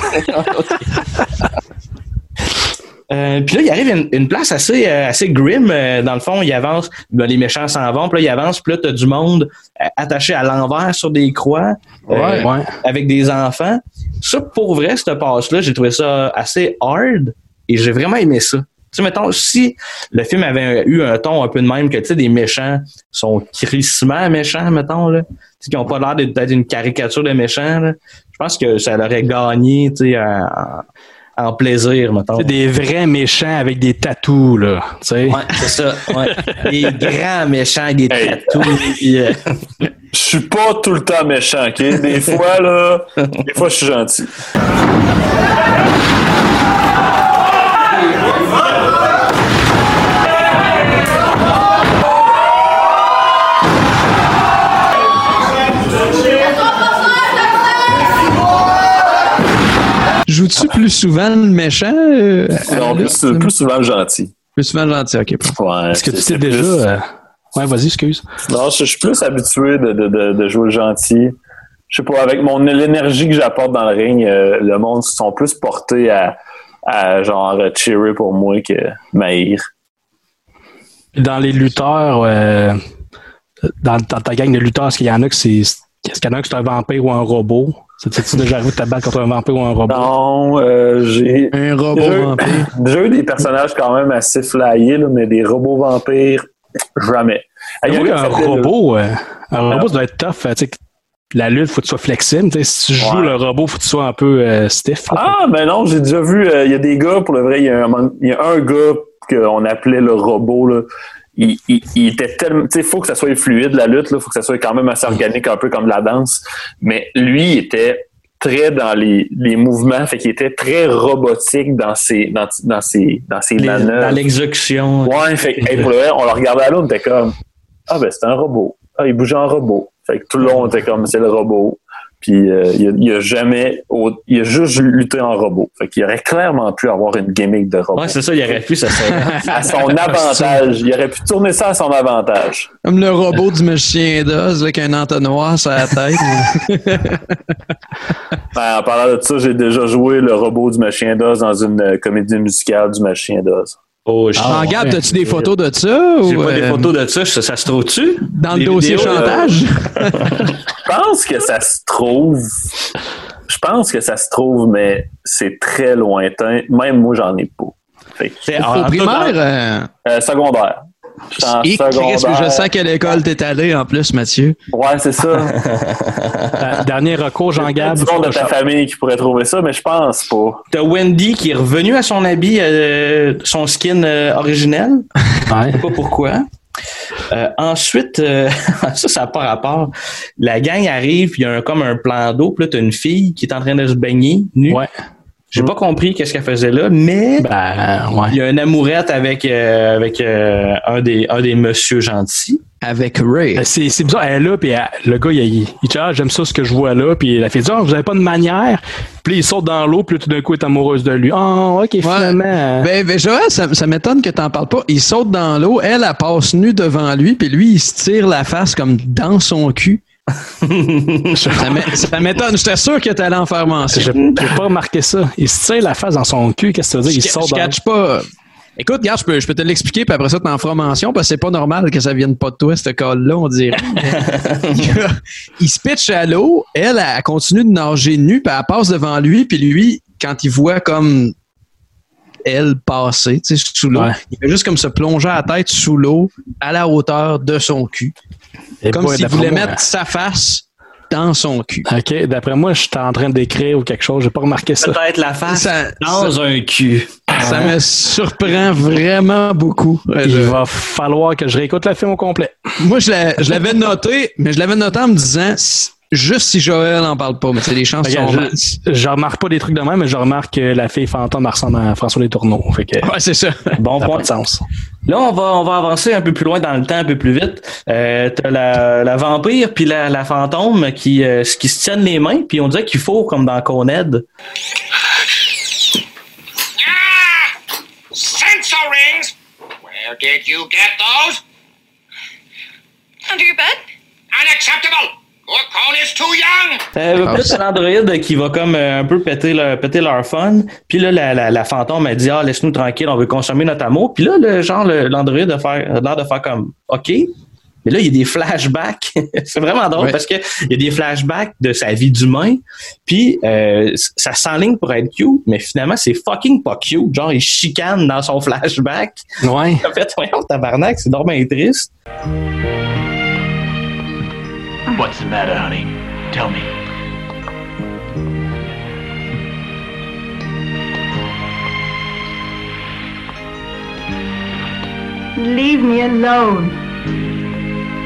Euh, puis là, il arrive une, une place assez, euh, assez grim. euh, dans le fond, il avance, ben, les méchants s'en vont, puis là, il avance, puis là, t'as du monde attaché à l'envers sur des croix, Ouais, ouais. avec des enfants. Ça, pour vrai, cette passe-là, j'ai trouvé ça assez hard et j'ai vraiment aimé ça. Tu sais, mettons, si le film avait eu un ton un peu de même que, tu sais, des méchants sont crissement méchants, mettons, là, tu sais, qui ont pas l'air d'être une caricature de méchants, là, je pense que ça l'aurait gagné, tu sais, en, en plaisir, mettons. Des vrais méchants avec des tatous, là. Tu sais. Ouais, c'est ça. Ouais. Des grands méchants, des tatous. puis, euh, Je suis pas tout le temps méchant, OK? Des fois, là, des fois, je suis gentil. Joues-tu plus souvent le méchant? euh, Non, plus, plus souvent le gentil. Plus souvent le gentil, ok. Ouais, Est-ce que tu sais déjà. plus- euh, Ouais, vas-y, excuse. Non, je, je suis plus habitué de, de, de, de jouer le gentil. Je sais pas, avec mon l'énergie que j'apporte dans le ring, euh, le monde sont plus portés à, à genre cheerer pour moi que m'haïr. Dans les lutteurs, euh, dans, dans ta gang de lutteurs, est-ce qu'il y en a que c'est. Est-ce qu'il y en a que c'est un vampire ou un robot? C'est-tu déjà arrivé de te battre contre un vampire ou un robot? Non, euh, j'ai Un robot déjà, eu- vampire. <laughs> déjà eu des personnages quand même assez flyés, là, mais des robots vampires, jamais. Il y a J'avoue un robot, euh, un robot, ça doit être tough. euh, tu sais, que la lutte, faut que tu sois flexible. Si tu joues Ouais. le robot, faut que tu sois un peu euh, stiff. là. Ah, mais non, j'ai déjà vu, euh, il y a des gars, pour le vrai, il y a un, y a un gars qu'on appelait le robot, là. Il, il, il était tellement, tu sais, faut que ça soit fluide, la lutte, là, faut que ça soit quand même assez organique, un peu comme la danse. Mais lui, il était très dans les, les mouvements, fait qu'il était très robotique dans ses, dans, dans ses, dans ses les- manœuvres. dans l'exécution. Ouais, fait hey, pour le vrai, on le regardait à l'autre, on était comme, ah ben c'est un robot. Ah, il bougeait en robot. Fait que tout le long, on était comme, c'est le robot. Puis euh, il, a, il a jamais, il a juste lutté en robot. Fait qu'il aurait clairement pu avoir une gimmick de robot. Ouais, c'est ça, il aurait pu, ça <laughs> serait. à son avantage. Il aurait pu tourner ça à son avantage. Comme le robot du magicien d'Oz avec un entonnoir sur la tête. <laughs> Ben, en parlant de ça, j'ai déjà joué le robot du machin d'Oz dans une euh, comédie musicale du machin d'Oz. Oh, je Ah, Gab, as-tu des photos de ça? J'ai ou, pas des euh, photos de ça, ça, ça se trouve-tu? Dans le dossier vidéos, chantage? <laughs> Je pense que ça se trouve. Je pense que ça se trouve, mais c'est très lointain. Même moi, j'en ai pas. C'est- en primaire? cas, euh, Euh, secondaire. Et je sens quelle école t'es allé en plus, Mathieu. Ouais, c'est ça. Euh, dernier recours, Il y a Jean-Gab. du monde de ta famille qui pourrait trouver ça, mais je pense pas. T'as Wendy qui est revenue à son habit, euh, son skin euh, originel. Ouais. Je sais pas pourquoi. Euh, ensuite, euh, <laughs> ça, ça n'a pas rapport. La gang arrive, il y a un, comme un plan d'eau, puis là, t'as une fille qui est en train de se baigner, nue. Ouais. J'ai pas compris qu'est-ce qu'elle faisait là, mais Ben, ouais. il y a une amourette avec, euh, avec euh, un, des, un des monsieur gentils. Avec Ray. Euh, C'est, c'est bizarre, elle est là, puis elle- le gars, il, il, il dit Ah, j'aime ça ce que je vois là, puis la fille dit Ah, vous avez pas de manière? Puis il saute dans l'eau, puis tout d'un coup, elle est amoureuse de lui. Ah, ok, finalement. Ben, ben, Joël, ça, ça m'étonne que t'en parles pas. Il saute dans l'eau, elle, elle passe nue devant lui, puis lui, il se tire la face comme dans son cul. <laughs> ça m'é- ça m'étonne. J'étais sûr que t'allais en faire mention. j'ai, pas remarqué ça. Il se tire la face dans son cul, qu'est-ce que ça veut dire? Il Je, saute je catch pas. Écoute, regarde, je peux, je peux te l'expliquer, puis après ça, t'en feras mention, parce que c'est pas normal que ça vienne pas de toi, ce call-là, on dirait. <laughs> il se pitch à l'eau, elle, elle continue de nager nue, puis elle passe devant lui, puis lui, quand il voit comme elle passer, tu sais, sous l'eau, Ouais. il fait juste comme se plonger la tête sous l'eau, à la hauteur de son cul. Et comme s'il voulait moi, mettre sa face dans son cul. OK, d'après moi, je suis en train d'écrire ou quelque chose. J'ai pas remarqué ça. Peut-être la face Ça- dans ça- un cul. Ça me surprend vraiment beaucoup. Il je- va falloir que je réécoute le film au complet. Moi, je l'a- je l'avais noté, mais je l'avais noté en me disant, juste si Joël n'en parle pas, mais c'est les chances Regarde, sont je, je remarque pas des trucs de même, mais je remarque que la fille fantôme ressemble à François Les Tourneaux. Fait que, Ouais, c'est ça. Bon ça point. pas de sens. Là, on va, on va avancer un peu plus loin dans le temps, un peu plus vite. Euh, T'as la, la vampire puis la, la fantôme qui, euh, qui se tiennent les mains, puis on dirait qu'il faut comme dans Coned. Sensor rings! Where did you get those? Under your bed? Unacceptable! Cone is too young! Euh, plus un androïde qui va comme euh, un peu péter leur, péter leur fun. Puis là, la, la, la fantôme a dit Ah, laisse-nous tranquille, on veut consommer notre amour. Puis là, le genre, l'androïde a faire- a l'air de faire comme OK. Mais là, il y a des flashbacks. <laughs> c'est vraiment drôle Ouais. parce que il y a des flashbacks de sa vie d'humain. Puis euh, ça s'enligne pour être cute, mais finalement, c'est fucking pas cute. Genre, il chicane dans son <laughs> flashback. Ouais. En fait, voyons, tabarnak, c'est normalement triste. What's the matter, honey? Tell me. Leave me alone.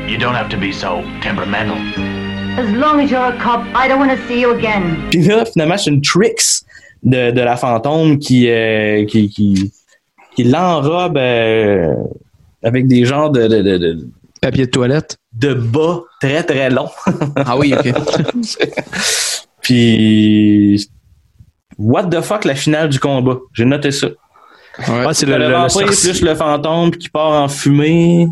You don't have to be so temperamental. As long as you're a cop, I don't want to see you again. Puis là, finalement, c'est une tricks de, de la fantôme qui, euh, qui, qui, qui l'enrobe euh, avec des genres de, de, de, de, Papier de toilette. De bas très très longs. <laughs> Ah oui, ok. <laughs> Puis, what the fuck la finale du combat? J'ai noté ça. Ouais. Ouais, c'est Le, le, le- le vampire sorcier. plus le fantôme qui part en fumée.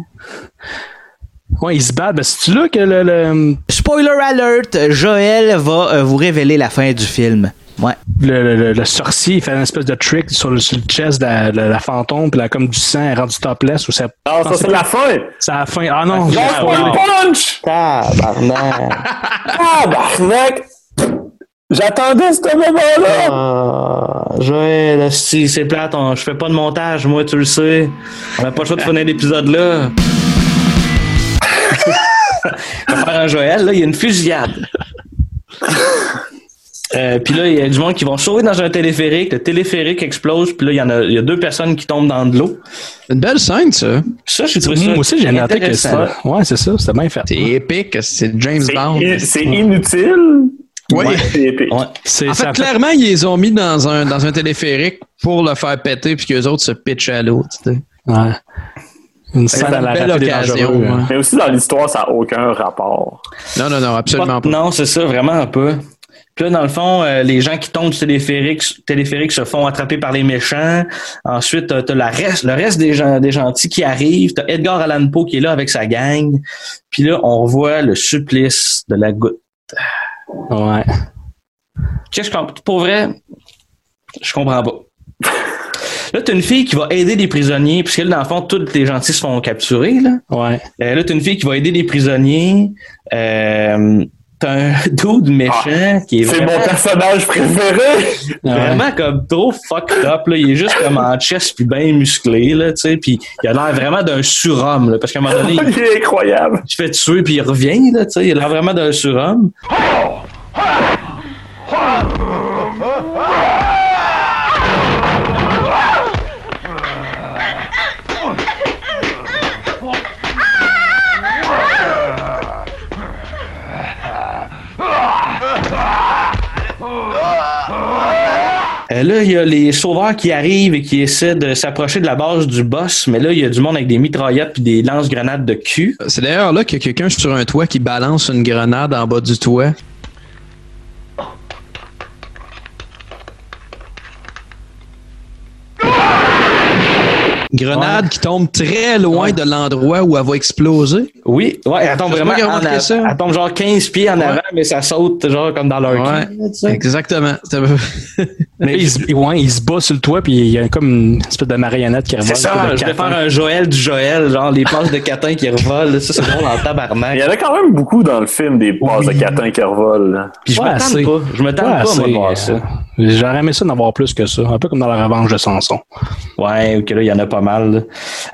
Ouais, il se bat. Ben, c'est-tu là que le. le... Spoiler alert, Joël va euh, vous révéler la fin du film. Ouais. le, le- le- le sorcier il fait une espèce de trick sur le, sur le chest de la, fantôme, puis là, comme du sang, elle est rendue topless. Ou ça, Ah, ça, c'est la fin! C'est la fin. Ah non, Ah, spoil wow. punch! Tabarnak. Tabarnak! J'attendais ce moment-là! Ah, Joël, asti, c'est plate, on- je fais pas de montage, moi, tu le sais. On n'a pas le choix de finir l'épisode là. <laughs> On va faire un Joël, là, il y a une fusillade. Euh, puis là, il y a du monde qui vont sauver dans un téléphérique. Le téléphérique explose. Puis là, il y en a, il y a deux personnes qui tombent dans de l'eau. Une belle scène, ça. Ça, j'ai trouvé ça. Moi aussi, j'ai noté que c'était. Ouais, c'est ça, c'était bien fait. C'est épique. C'est James Bond. C'est inutile? Oui. mais C'est épique. Ouais. C'est En ça fait, fait- clairement, ils les ont mis dans un, dans un téléphérique pour le faire péter puis qu'eux autres se pitchent à l'eau. tu sais. Ouais. Une scène C'est à la belle occasion. hein. ouais. Mais aussi, dans l'histoire, ça n'a aucun rapport. Non, non, non, absolument pas. Non, c'est ça, vraiment un peu. Puis là, dans le fond, euh, les gens qui tombent du téléphérique, téléphérique se font attraper par les méchants. Ensuite, t'as la reste, le reste des, gens, des gentils qui arrivent. T'as Edgar Allan Poe qui est là avec sa gang. Puis là, on voit le supplice de la goutte. Ouais. Qu'est-ce que Pour vrai, je comprends pas. <laughs> Là, t'as une fille qui va aider les prisonniers, puisque là, dans le fond, tous les gentils se font capturer. Là, Ouais. Euh, là t'as une fille qui va aider les prisonniers. Euh, t'as un <laughs> dude méchant qui est C'est vraiment, mon personnage préféré! vraiment comme trop fucked up. Là. Il est juste comme en chest puis bien musclé. Là, tu sais, puis il a l'air vraiment d'un surhomme. Là, parce qu'à un moment donné, il <laughs> Il est incroyable! se fait tuer puis il revient. Là, tu sais, il a l'air vraiment d'un surhomme. Euh, là, il y a les sauveurs qui arrivent et qui essaient de s'approcher de la base du boss, mais là, il y a du monde avec des mitraillettes puis des lance-grenades de cul. C'est d'ailleurs là qu'il y a quelqu'un sur un toit qui balance une grenade en bas du toit. Grenade qui tombe très loin de l'endroit où elle va exploser. Oui, ouais, elle tombe vraiment a ça. Elle tombe genre 15 pieds en Ouais. avant, mais ça saute genre comme dans leur cul. exactement. <laughs> Mais il, se- ouais, il se bat sur le toit, puis il y a comme une espèce de marionnette qui revole. C'est ça, je vais faire un Joël du Joël, genre les passes de catin qui revolent. Ça, c'est drôle en tabarnak. Il y en a quand même beaucoup dans le film des passes de catin qui revolent. Puis je Ouais, m'attends pas. Je m'attends Ouais, pas, moi, de voir euh, ça. J'aurais aimé ça d'en avoir plus que ça. Un peu comme dans la revanche de Samson. Ouais, ok, là, il y en a pas mal.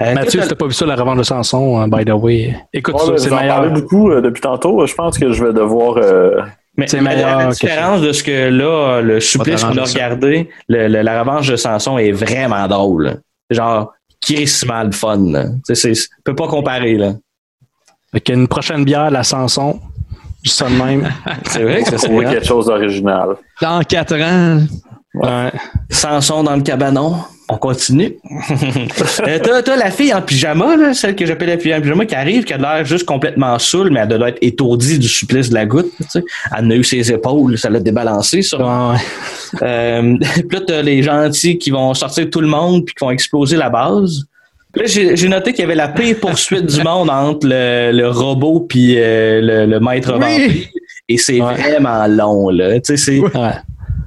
Euh, Mathieu, si t'as pas vu ça, la revanche de Samson, hein, by the way, écoute Ouais, ça, c'est meilleur. parlez beaucoup euh, depuis tantôt. Je pense que je vais devoir. euh, Mais C'est mais meilleur la, la que différence de ce que là, le supplice qu'on a regardé, le- le- la revanche de Samson est vraiment drôle. Genre, crissement le fun. Tu sais, c'est- On peut pas comparer. là. Fait qu'une prochaine bière, la Samson, juste ça de même. <laughs> C'est vrai que ça <laughs> serait quelque chose d'original. Dans quatre ans, Ouais. Samson dans le cabanon. On continue. <laughs> Euh, t'as, t'as la fille en pyjama, là, celle que j'appelle la fille en pyjama, qui arrive, qui a l'air juste complètement saoule, mais elle doit être étourdie du supplice de la goutte. tu sais. Elle a eu ses épaules, ça l'a débalancé. Ça. Ouais. Euh, puis là, t'as les gentils qui vont sortir tout le monde puis qui vont exploser la base. Là, j'ai, j'ai noté qu'il y avait la pire poursuite du monde entre le, le robot puis euh, le, le maître vampire. Et c'est vraiment long, là. Tu sais, c'est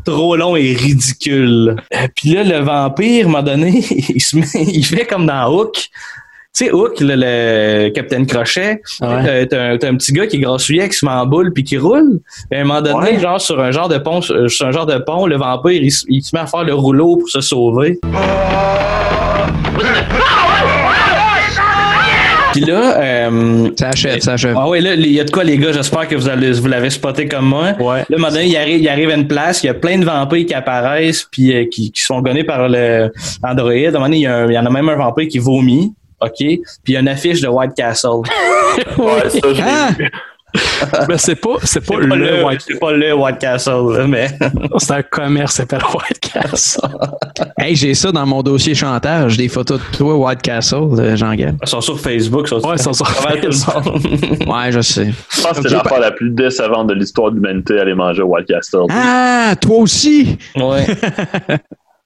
trop long et ridicule. Euh, Puis là, le vampire, à un moment donné, <laughs> il, se met, il fait comme dans Hook. Tu sais, Hook, le, le Capitaine Crochet, t'as- t'as un, un petit gars qui est grassouillet, qui se met en boule puis qui roule. Puis à un moment donné, genre sur un genre de pont, sur sur un genre de pont, le vampire, il, se- il se met à faire le rouleau pour se sauver. Puis là, euh, ça achève, ça achève. ah ouais, là, il y a de quoi, les gars, j'espère que vous, allez, vous l'avez spoté comme moi. Là, à un moment donné, il arrive, il arrive à une place, il y a plein de vampires qui apparaissent, puis euh, qui, qui sont gonnés par le Android. À un moment donné, il y, a un- il y en a même un vampire qui vomit. OK? Puis il y a une affiche de White Castle. <laughs> Ouais, ça, je l'ai Ah! <laughs> Ben, c'est pas, c'est pas, C'est pas le le- White C'est pas le White Castle, mais. <laughs> C'est un commerce, c'est pas le White Castle. <laughs> Hey, j'ai ça dans mon dossier chantage, des photos de toi, White Castle, euh, Jean-Gab. Ils sont sur Facebook, ça. Ouais, ils sont sur monde. Ouais, je sais. Je pense que c'est l'affaire la plus décevante de l'histoire de l'humanité, aller manger au White Castle. Ah, toi aussi! Ouais.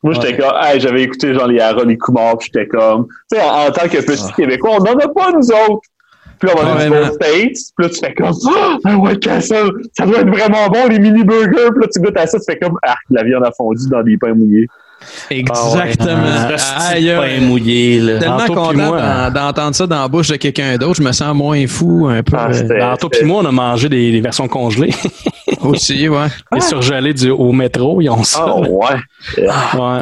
Moi, j'étais comme, hey, j'avais écouté genre les Harold et Kumar, puis j'étais comme, tu sais, en, en tant que petit Québécois, on n'en a pas, nous autres. Puis là, on va Ouais, aller aux. States, puis là, tu fais comme, ah, un White Castle, ça doit être vraiment bon, les mini burgers, puis là, tu goûtes à ça, tu fais comme, ah, la viande a fondu dans des pains mouillés. Exactement. Ah, aïe. mouillé, là. Tellement Anto content d'entendre ça dans la bouche de quelqu'un d'autre, je me sens moins fou un peu. Ah, euh, puis moi, on a mangé des, des versions congelées. aussi, ouais. <laughs> Les surgelés du, au métro, ils ont ça. Ah, ouais. Ouais.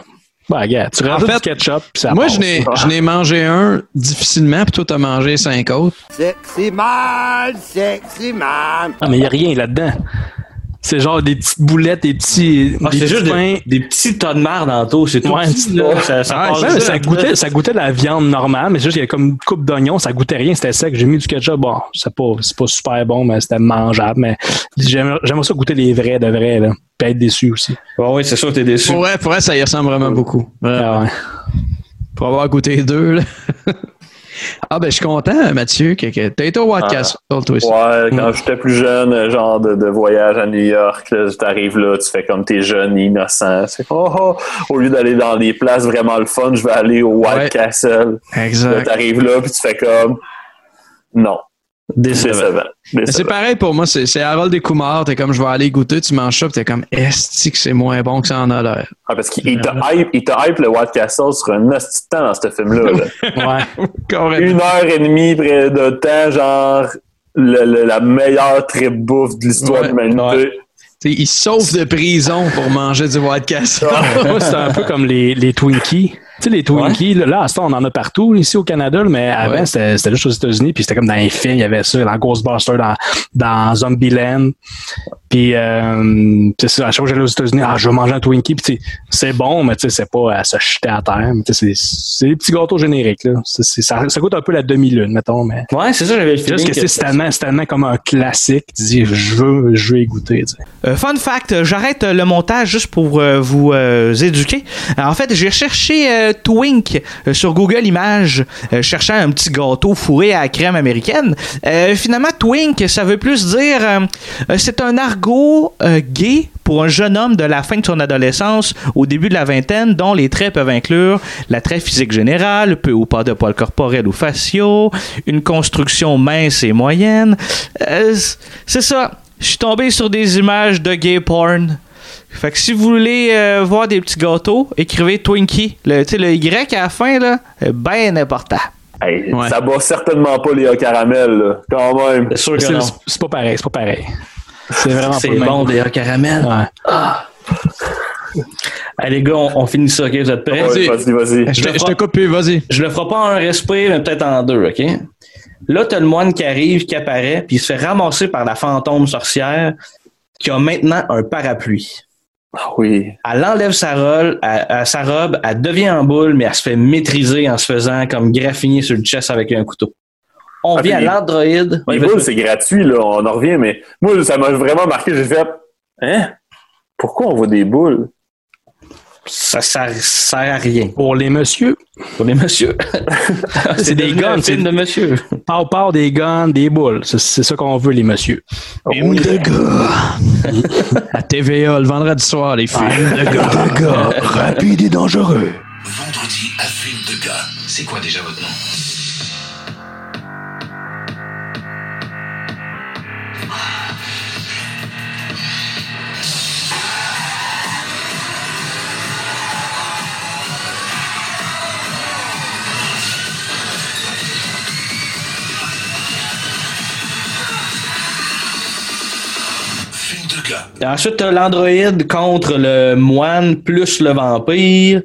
Ben, gars, tu rajoutes fait, du ketchup, puis ça Moi, passe. je n'ai, je n'ai mangé un difficilement, puis toi, t'as mangé cinq autres. Sexy man, sexy man. Ah, mais il n'y a rien là-dedans. C'est genre des petites boulettes, des petits, Ah, des c'est juste petits pains. des, des petits tas de marde en tout. C'est tout Ouais, petit, là. Ça, Ouais, ouais, après. goûtait, ça goûtait la viande normale, mais c'est juste qu'il y avait comme une coupe d'oignon, ça goûtait rien, c'était sec. J'ai mis du ketchup, bon, c'est pas, c'est pas super bon, mais c'était mangeable. Mais j'aimerais j'aimerais ça goûter les vrais de vrais, là. Puis être déçu aussi. Ouais, ouais, c'est sûr, t'es déçu. Pour vrai, pour vrai, ça y ressemble vraiment beaucoup. Vraiment. Ah ouais. Pour avoir goûté les deux, là. <laughs> Ah, ben, je suis content, Mathieu, que, que t'as été au White Ah. Castle, toi aussi. Ouais, quand j'étais plus jeune, genre de, de voyage à New York, là, t'arrives là, tu fais comme t'es jeune, innocent. C'est oh, oh, au lieu d'aller dans des places vraiment le fun, je vais aller au White Ouais. Castle. Là, Exact. t'arrives là, puis tu fais comme non. Décevant. Décevant. Mais C'est pareil pour moi, c'est c'est Harold et Kumar, t'es comme je vais aller goûter, tu manges ça, pis t'es comme est-ce que c'est moins bon que ça en a l'air. Ah, parce qu'il te hype, il te hype le White Castle sur un hostie de temps dans ce film-là. là. <laughs> Ouais. Une heure et demie près de temps, genre le- le- la meilleure trip bouffe de l'histoire Ouais, de l'humanité. T'sais, il sauve de prison pour manger du White Castle. Moi, c'était un peu comme les, les Twinkies. Sais, les Twinkies, là, là, à ce on en a partout ici au Canada, mais avant, Ouais. c'était juste aux États-Unis, puis c'était comme dans les films, il y avait ça, dans Ghostbusters, dans, dans Zombieland. Puis, euh, tu sais, à chaque fois que j'allais aux États-Unis, ah, je vais manger un Twinkie, puis c'est bon, mais tu sais, c'est pas à se jeter à terre. Mais tu sais, c'est c'est des petits gâteaux génériques, là. Ça, ça coûte un peu la demi-lune, mettons, mais. Ouais, c'est ça, j'avais le juste que que c'est c'est tellement, tellement comme un classique. Tu dis, je veux, je veux y goûter. Euh, fun fact, j'arrête le montage juste pour euh, vous euh, éduquer. Alors, en fait, j'ai cherché Twink euh, sur Google Images, euh, cherchant un petit gâteau fourré à crème américaine. Euh, finalement, Twink, ça veut plus dire c'est un argot gay pour un jeune homme de la fin de son adolescence au début de la vingtaine dont les traits peuvent inclure la trait physique générale, peu ou pas de poils corporels ou faciaux, une construction mince et moyenne. C'est ça. Je suis tombé sur des images de gay porn. Fait que si vous voulez euh, voir des petits gâteaux, écrivez Twinkie. Le, tu sais, le Y à la fin, là, est bien important. Hey, Ça bat certainement pas les caramel, là. Quand même. C'est sûr que c'est c'est pas pareil, c'est pas pareil. C'est vraiment C'est pas bon, des caramel. Ouais. Allez, les gars, on, on finit ça, OK? Vous êtes prêts? Ouais, vas-y, vas-y. Je, Je je te coupe plus, vas-y. je le ferai pas en un respect, mais peut-être en deux, OK? Là, t'as le moine qui arrive, qui apparaît, puis il se fait ramasser par la fantôme sorcière qui a maintenant un parapluie. Ah oui. Elle enlève sa, robe, elle- elle- sa robe, elle devient en boule, mais elle se fait maîtriser en se faisant comme graffiner sur le chest avec un couteau. On Ah, vient à puis les- boules, c'est gratuit, là. On en revient, mais moi, ça m'a vraiment marqué. J'ai fait, hein? Pourquoi on voit des boules? Ça sert, sert à rien. Pour les messieurs, Pour les messieurs. <laughs> c'est des guns. film C'est de monsieur. Par part des guns, des boules. C'est c'est ça qu'on veut, les messieurs. Film de gars. <laughs> À TVA, le vendredi soir, les films de gars. De gars, rapide et dangereux. Vendredi à film de gars. C'est quoi déjà votre nom? Ensuite, t'as l'androïde contre le moine plus le vampire.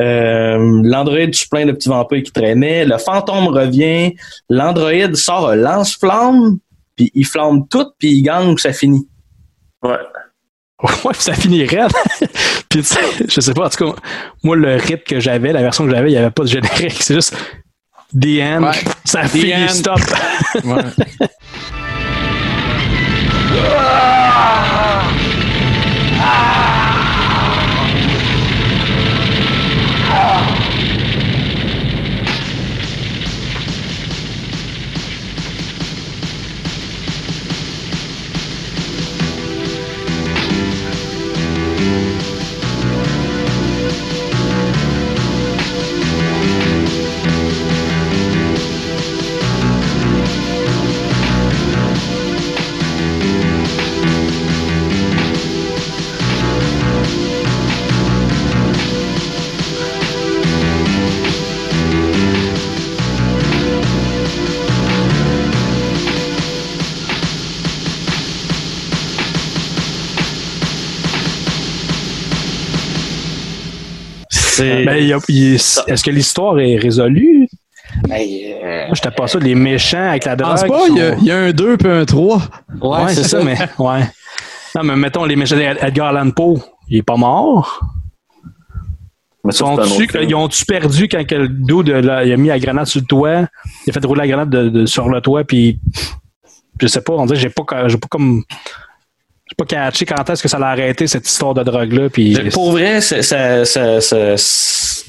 Euh, l'androïde tue plein de petits vampires qui traînaient. Le fantôme revient. L'androïde sort un lance-flamme, puis il flamme tout, puis il gagne, puis ça finit. Ouais. <laughs> Ouais, puis ça finit raide. <laughs> puis tu sais, je sais pas, en tout cas, moi, le rythme que j'avais, la version que j'avais, il n'y avait pas de générique. <laughs> C'est juste The End. Ouais. Ça The finit, End. stop. Ouais. Ben, est- Est-ce que l'histoire est résolue? Hey, euh, Moi, j'étais pas ça. Les méchants avec la Je drogue. pense pas, il y, a, sont- il y a un 2 puis un 3. Ouais, c'est ça, mais ouais. Non, mais mettons les méchants Edgar Allan Poe, il est pas mort. Mais ça, c'est un Sont -tu, ils ont-tu perdu quand le dos de la- il a mis la grenade sur le toit, il a fait rouler la grenade de, de- sur le toit, puis je sais pas, on dirait que j'ai pas, j'ai pas comme pas catché quand est-ce que ça l'a arrêté cette histoire de drogue là, puis Pour vrai, c'est- ça, ça, ça, c'est-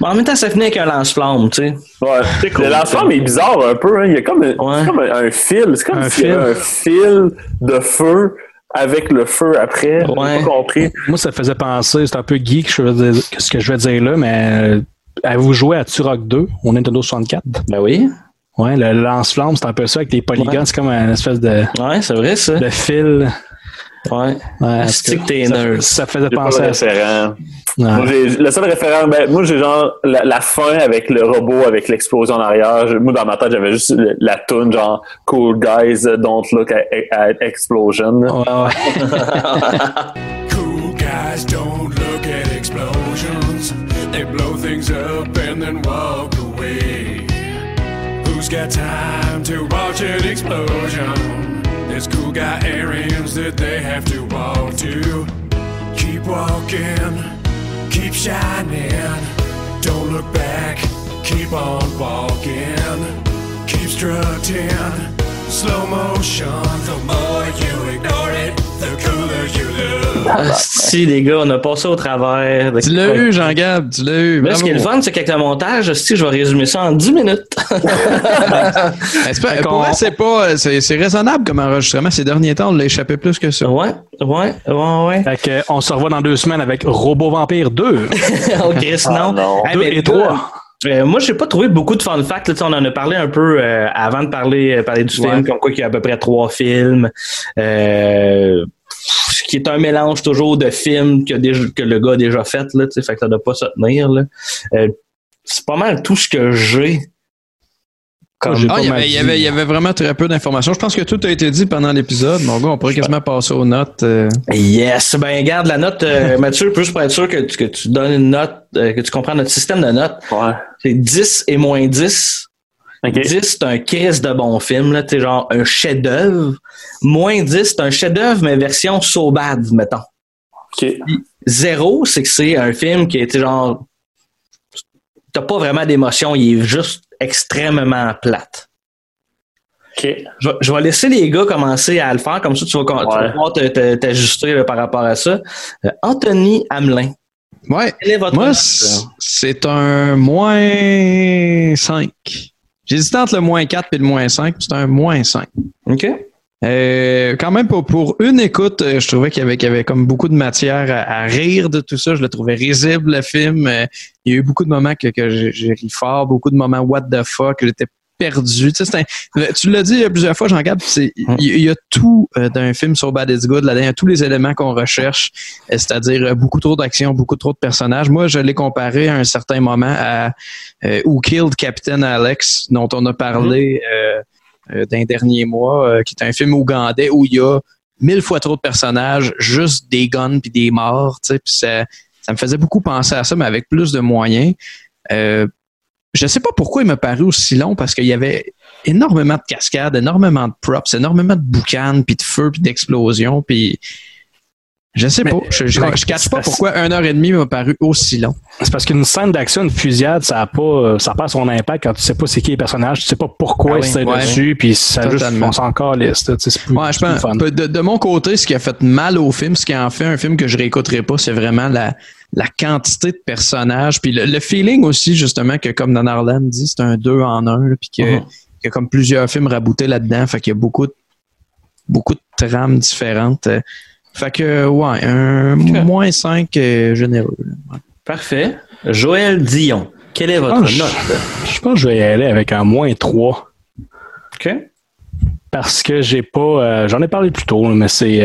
Bon, en même temps, ça finit avec un lance-flamme, tu sais. Ouais. <laughs> le lancement est bizarre un peu. Hein. Il y a comme, un, c'est comme un, un fil. C'est comme Un s'il y avait un fil de feu avec le feu après. Ouais. pas compris. moi ça faisait penser, c'est un peu geek je veux dire- ce que je vais dire là, mais euh, avez-vous joué à Turok 2 au Nintendo 64? Ben oui. Ouais, le lance-flamme, c'est un peu ça avec les polygones, Ouais. c'est comme une espèce de, Ouais, c'est vrai, ça. de fil. Ouais. Ouais, C'est que t'es ça, nerd. ça faisait J'ai pas penser le à ça. Ouais. Moi, le seul référent, ben, moi, j'ai genre la, la fin avec le robot, avec l'explosion en arrière. Je- Moi, dans ma tête, j'avais juste le- la toune, genre Cool Guys Don't Look at, at Explosion. <laughs> Cool guys don't look at explosions. They blow things up and then walk. Who's got time to watch an explosion? There's cool guy areas that they have to walk to. Keep walking, keep shining. Don't look back, keep on walking. Keep strutting, slow motion. The more you ignore it, the cooler you look. Si, les gars, on a passé au travers. de- Tu l'as eu, Jean-Gab, tu l'as eu. Mais ce qui est le fun, c'est qu'avec le montage, si je vais résumer ça en 10 minutes. <laughs> Ben, c'est pas- pour vrai, c'est pas, c'est, c'est raisonnable comme enregistrement. Ces derniers temps, on l'a échappé plus que ça. Ouais, ouais, ouais, ouais. Fait que, on se revoit dans deux semaines avec Robo Vampire 2. <laughs> oh, Chris, non. Deux et là, trois. euh, moi, j'ai pas trouvé beaucoup de fun facts. là. On en a parlé un peu euh, avant de parler, euh, parler du Ouais. film, comme quoi qu'il y a à peu près trois films. Euh, qui est un mélange toujours de films que, déjà- que le gars a déjà fait, là, tu sais, fait que ça doit pas se tenir, là. Euh, c'est pas mal tout ce que j'ai. Comme- Ah, il, y avait, il, y avait, il y avait vraiment très peu d'informations. Je pense que tout a été dit pendant l'épisode. Mon gars, on pourrait quasiment passer aux notes. euh. Yes, ben garde la note, euh, <laughs> Mathieu, juste pour être sûr que, tu- que tu donnes une note, euh, que tu comprends notre système de notes. C'est 10 et moins 10. 10, c'est un crise de bon film, là, tu sais, genre un chef-d'œuvre. Moins 10, c'est un chef-d'œuvre, mais version so bad, mettons. Zéro, c'est que c'est un film qui était genre. T'as pas vraiment d'émotion, il est juste extrêmement plate. Je, vais- je vais laisser les gars commencer à le faire, comme ça tu vas, vas pouvoir te- te- t'ajuster par rapport à ça. Euh, Anthony Hamelin. Ouais. Quel est votre Moi, c'est un moins 5. J'hésitais entre le moins 4 et le moins 5, puis c'est un moins 5. OK. Euh, quand même, pour, pour une écoute, euh, je trouvais qu'il y avait, qu'il y avait comme beaucoup de matière à, à rire de tout ça. Je le trouvais risible, le film. Euh, il y a eu beaucoup de moments que, que j'ai j'ai ri fort, beaucoup de moments what the fuck, que j'étais perdu. Tu, sais, un- tu l'as dit plusieurs fois, Jean-Gab, c'est- il il y, a tout euh, d'un film sur Bad It's Good là-dedans. Il y a tous les éléments qu'on recherche, euh, c'est-à-dire euh, beaucoup trop d'action, beaucoup trop de personnages. Moi, je l'ai comparé à un certain moment à euh, Who Killed Captain Alex, dont on a parlé euh, euh, d'un dernier mois, qui est un film ougandais où il y a mille fois trop de personnages, juste des guns puis des morts, tu sais, puis ça, ça me faisait beaucoup penser à ça, mais avec plus de moyens. Euh, je sais pas pourquoi il m'a paru aussi long, parce qu'il y avait énormément de cascades, énormément de props, énormément de boucanes, puis de feu, puis d'explosions, puis je sais pas. Je, je, je cache pas pourquoi une heure et demie m'a paru aussi long. C'est parce qu'une scène d'action, une fusillade, ça a pas, ça perd son impact quand tu sais pas c'est qui les personnages, tu sais pas pourquoi Ah ils oui, sont ouais. dessus, puis ça juste, on c'est plus, Ouais, je plus pense, fun. de, de mon côté, ce qui a fait mal au film, ce qui en fait un film que je réécouterai pas, c'est vraiment la, la quantité de personnages, puis le, le feeling aussi, justement, que comme Don Arlan dit, c'est un deux en un, là, puis que- qu'il y a comme plusieurs films raboutés là-dedans, fait qu'il y a beaucoup de, beaucoup de trames différentes. euh. Fait que, ouais, un moins 5 généreux. là. Ouais. Parfait. Joël Dion. Quelle est votre je- note? Je pense que je vais y aller avec un moins 3. OK. Parce que j'ai pas. euh, J'en ai parlé plus tôt, mais c'est.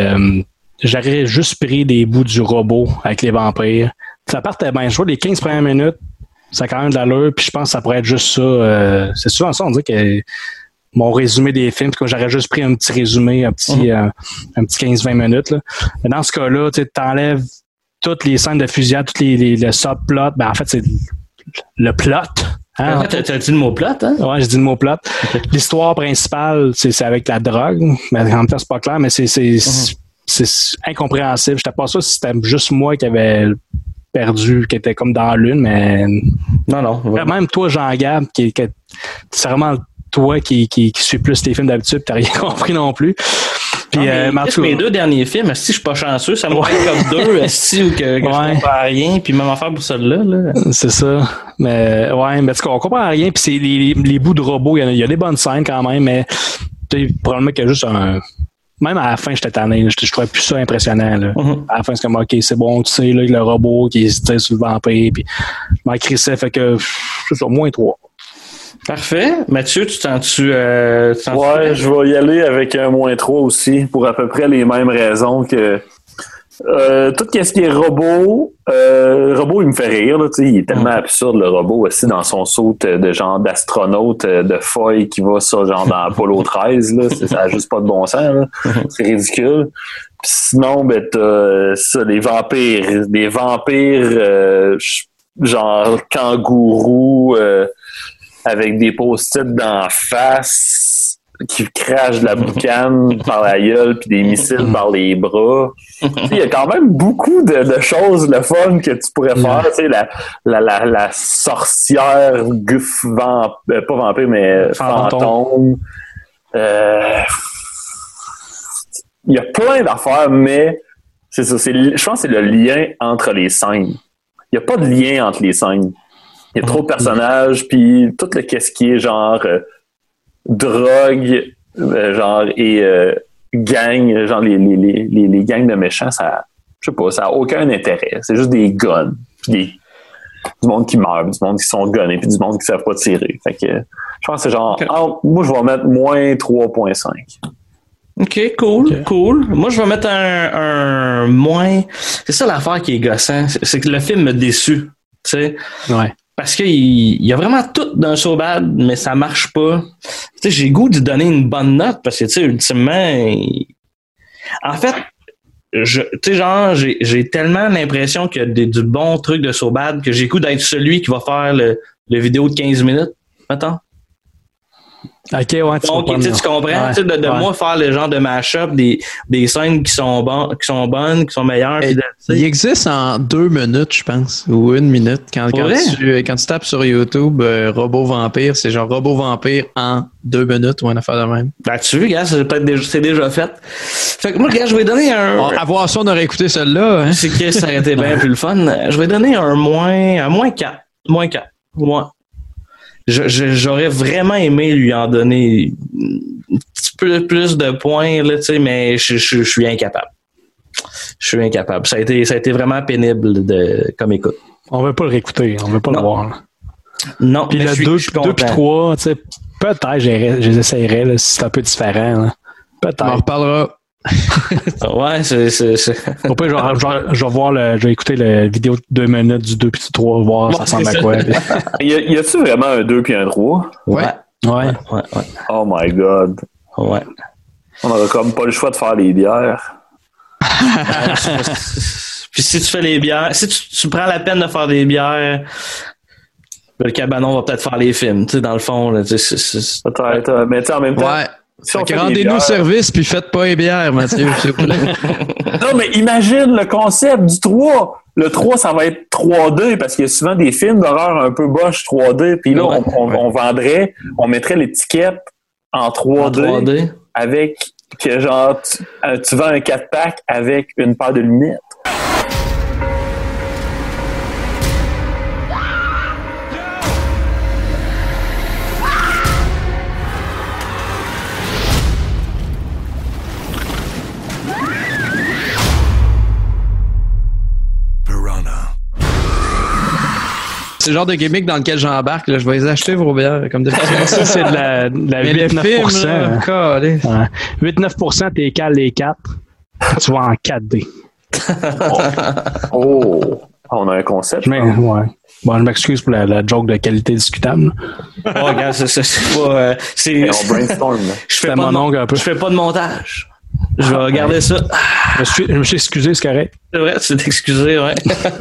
J'aurais juste pris des bouts du robot avec les vampires. Ça partait bien. Je vois les 15 premières minutes, ça a quand même de l'allure, puis je pense que ça pourrait être juste ça. euh, c'est souvent ça, on dit que mon résumé des films, parce que j'aurais juste pris un petit résumé, un petit, euh, un petit 15-20 minutes. Là. Mais dans ce cas-là, tu enlèves toutes les scènes de fusillade, tous les, les, le subplot. Ben, en fait, c'est le plot. Hein? Ah, T'as dit le mot plate, hein? Ouais, j'ai dit le mot plot. L'histoire principale, c'est c'est avec la drogue, mais en même temps, c'est pas clair, mais c'est c'est c'est incompréhensible. J'étais pas sûr si c'était juste moi qui avait perdu, qui était comme dans l'une, mais non, non. Même toi, Jean-Gab, qui, qui c'est vraiment toi qui, qui, qui suis plus tes films d'habitude, t'as rien <laughs> compris non plus. Puis, Non, euh, mes deux derniers films, si je suis pas chanceux, ça me fait comme deux, <laughs> si ou que, que je comprends rien, puis même affaire pour celle-là. Là. C'est ça. Mais ouais, mais on comprend rien. Puis c'est les, les, les bouts de robots, il y, a, il y a des bonnes scènes quand même, mais tu sais, probablement qu'il y a juste un. Même à la fin, j'étais tanné. Je, je trouvais plus ça impressionnant. Là. À la fin, c'est comme OK, c'est bon, tu sais, là, le robot qui se tire sur le vampire. Puis je m'en crissais, fait que c'est ça, moins trois. Parfait. Mathieu, tu. Euh, tu t'en- Ouais, je vais y aller avec un moins 3 aussi, pour à peu près les mêmes raisons que. Euh, tout ce qui est robot, euh, robot, il me fait rire. Là, tu sais, il est tellement absurde, le robot, aussi, dans son saut de genre d'astronaute euh, de feuille qui va sur genre dans <laughs> Apollo 13. Là, ça n'a juste pas de bon sens. là. C'est ridicule. Puis sinon, ben, t'as euh, ça, les vampires. Des vampires euh, genre kangourous euh, avec des post-it dans la face qui crachent de la boucane <laughs> par la gueule puis des missiles par les bras. Il y a quand même beaucoup de, de choses le fun que tu pourrais faire. Tu sais, la, la, la, la sorcière guff vamp, euh, pas vampire, mais Fantôme. fantôme. Euh, il y a plein d'affaires, mais c'est ça. je pense que c'est le lien entre les scènes. Il n'y a pas de lien entre les scènes. Il y a trop de personnages, puis tout le qu'est-ce qui est genre euh, drogue, euh, genre et euh, gang, genre les, les, les, les, les gangs de méchants, ça, je sais pas, ça a aucun intérêt. C'est juste des guns, puis des, du monde qui meurt, du monde qui sont gunnés, puis du monde qui savent pas tirer. Fait que je pense que c'est genre, moi je vais mettre moins 3.5. Ok, cool, cool. Moi, je vais mettre un, un moins. C'est ça l'affaire qui est gossant. C'est c'est que le film me déçu. Tu sais? Ouais. Parce qu'il il y a vraiment tout d'un bad, mais ça marche pas. J'ai goût de donner une bonne note parce que, tu sais, ultimement, en fait, je, tu sais, genre, j'ai, tellement l'impression qu'il y a du bon truc de so bad que j'ai goût d'être celui qui va faire le, vidéo de 15 minutes. Attends. Ok, ouais, tu Donc, comprends. tu comprends, Ouais, tu sais, de, de ouais. moi faire le genre de mashup, des, des scènes qui sont, bon, qui sont bonnes, qui sont meilleures. puis de- tu sais. Il existe en deux minutes, je pense, ou une minute. Quand, quand, tu, quand tu tapes sur YouTube euh, Robot Vampire, c'est genre Robot Vampire en deux minutes ou une affaire de même. Ben, tu veux, gars, c'est peut-être déjà, c'est déjà fait. Fait que moi, gars, je vais donner un. On- à voir ça, on aurait écouté celle-là. Hein? C'est que ça aurait été bien <laughs> plus le fun. Je vais donner un moins, un moins 4. Moins 4. Moins. J'aurais vraiment aimé lui en donner un petit peu plus de points, là, tu sais, mais je, je- je suis incapable. Je suis incapable. Ça a été, ça a été vraiment pénible de, comme écoute. On veut pas le réécouter, on veut pas le voir. là. Non, Puis mais le je suis- 2 je suis puis content. 3, tu sais, peut-être je les essayerais là, si c'est un peu différent. là. On en Peut-être. reparlera. Ouais, c'est, c'est, c'est- Au pire, genre, genre, je vais voir le, je vais écouter la vidéo de 2 minutes du 2 puis du 3, voir ça Ouais, ressemble c'est à ça. quoi. <laughs> Y a- y a-tu vraiment un 2 puis un 3? ouais. Ouais. Ouais, ouais. Oh my god. Ouais. On aurait comme pas le choix de faire les bières. <laughs> Puis si tu fais les bières, si tu, tu prends la peine de faire des bières, le cabanon va peut-être faire les films, tu sais, dans le fond. Là, tu sais, c'est- c'est- Peut-être. euh, Mais tu sais, en même temps. Ouais. Si rendez-nous service puis faites pas les bières, Mathieu. <laughs> s'il vous plaît. Non, mais imagine le concept du 3. Le 3, ça va être 3D parce qu'il y a souvent des films d'horreur un peu boche 3D. Puis là, Ouais, on, on- on vendrait, on mettrait l'étiquette en 3D, en 3D. avec que genre tu, euh, tu vends un 4-pack avec une paire de lunettes. C'est le genre de gimmick dans lequel j'embarque. là. Je vais les acheter, vos bières, comme d'habitude. <laughs> Ça, c'est de la, de la Mais le 8-9%. film, là, calé. Ouais. 8-9%, t'es cales les 4. Tu vas en 4D. Oh! On a un concept. Mais, ouais. Bon, je m'excuse pour la, la joke de qualité discutable. Oh, regarde, c'est, pas. euh, c'est, on brainstorm. je fais pas mon ongle un peu. je fais pas de montage. Je vais regarder ça. Je me suis, je me suis excusé, c'est correct. C'est vrai, tu t'es excusé, ouais.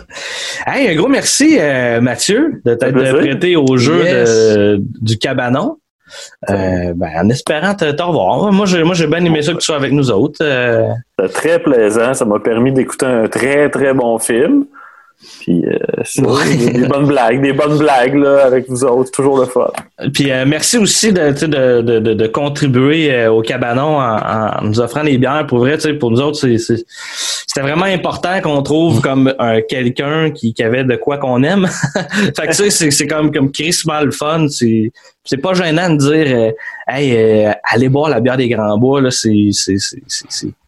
<laughs> hey, un gros merci, euh, Mathieu, de t'être prêté au jeu Yes. de- du cabanon. Euh, ben, en espérant te, te revoir. Moi, j'ai, moi, j'ai bien aimé ça que tu sois avec nous autres. Euh, C'était très plaisant. Ça m'a permis d'écouter un très, très bon film. Puis, euh, des, des bonnes blagues, des bonnes blagues là, avec vous autres. Toujours le fun. Puis euh, merci aussi de, de, de, contribuer euh, au cabanon en, en nous offrant des bières. Pour vrai, pour nous autres, c'était vraiment important qu'on trouve comme un quelqu'un qui, qui avait de quoi qu'on aime. <laughs> fait que tu sais, c'est, comme comme crissement le fun. C'est, pas gênant de dire euh, Hey, euh, allez boire la bière des Grands Bois, c'est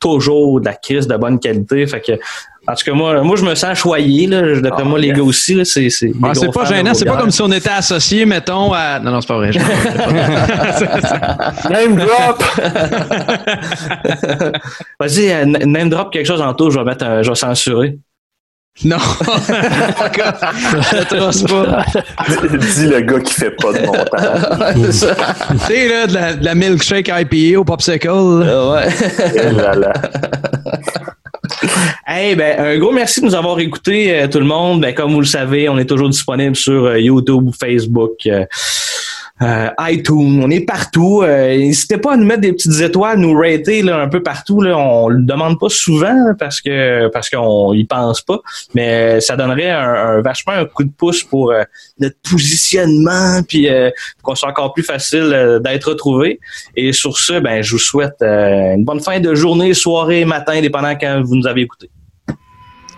toujours de la crise de bonne qualité. Fait que en tout cas, moi, moi je me sens choyé. Là. D'après Ah, moi, les gars aussi, là, c'est, Ah, c'est pas gênant. C'est pas comme si on était associés, mettons, à. Non, non, c'est pas vrai. <laughs> Name drop! <laughs> Vas-y, euh, name drop quelque chose en tout, je vais mettre, un- je vais censurer. non. Je trosse pas. Dis le gars qui fait pas de montage. C'est ça. Tu sais, là, de la, de la milkshake IPA au popsicle. là. Ouais. Eh là là. <laughs> <laughs> Hey, ben, un gros merci de nous avoir écoutés, euh, tout le monde. Ben, comme vous le savez, on est toujours disponible sur euh, YouTube, Facebook, euh, euh, iTunes. On est partout. Euh, N'hésitez pas à nous mettre des petites étoiles, nous rater là, un peu partout. Là. On le demande pas souvent là, parce que parce qu'on y pense pas. Mais ça donnerait un, un- vachement un coup de pouce pour euh, notre positionnement, puis euh, qu'on soit encore plus facile euh, d'être retrouvé. Et sur ce, ben, je vous souhaite euh, une bonne fin de journée, soirée, matin, dépendant quand vous nous avez écouté.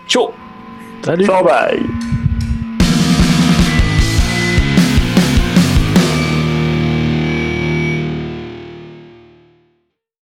Ciao! Salut. Ciao, bye!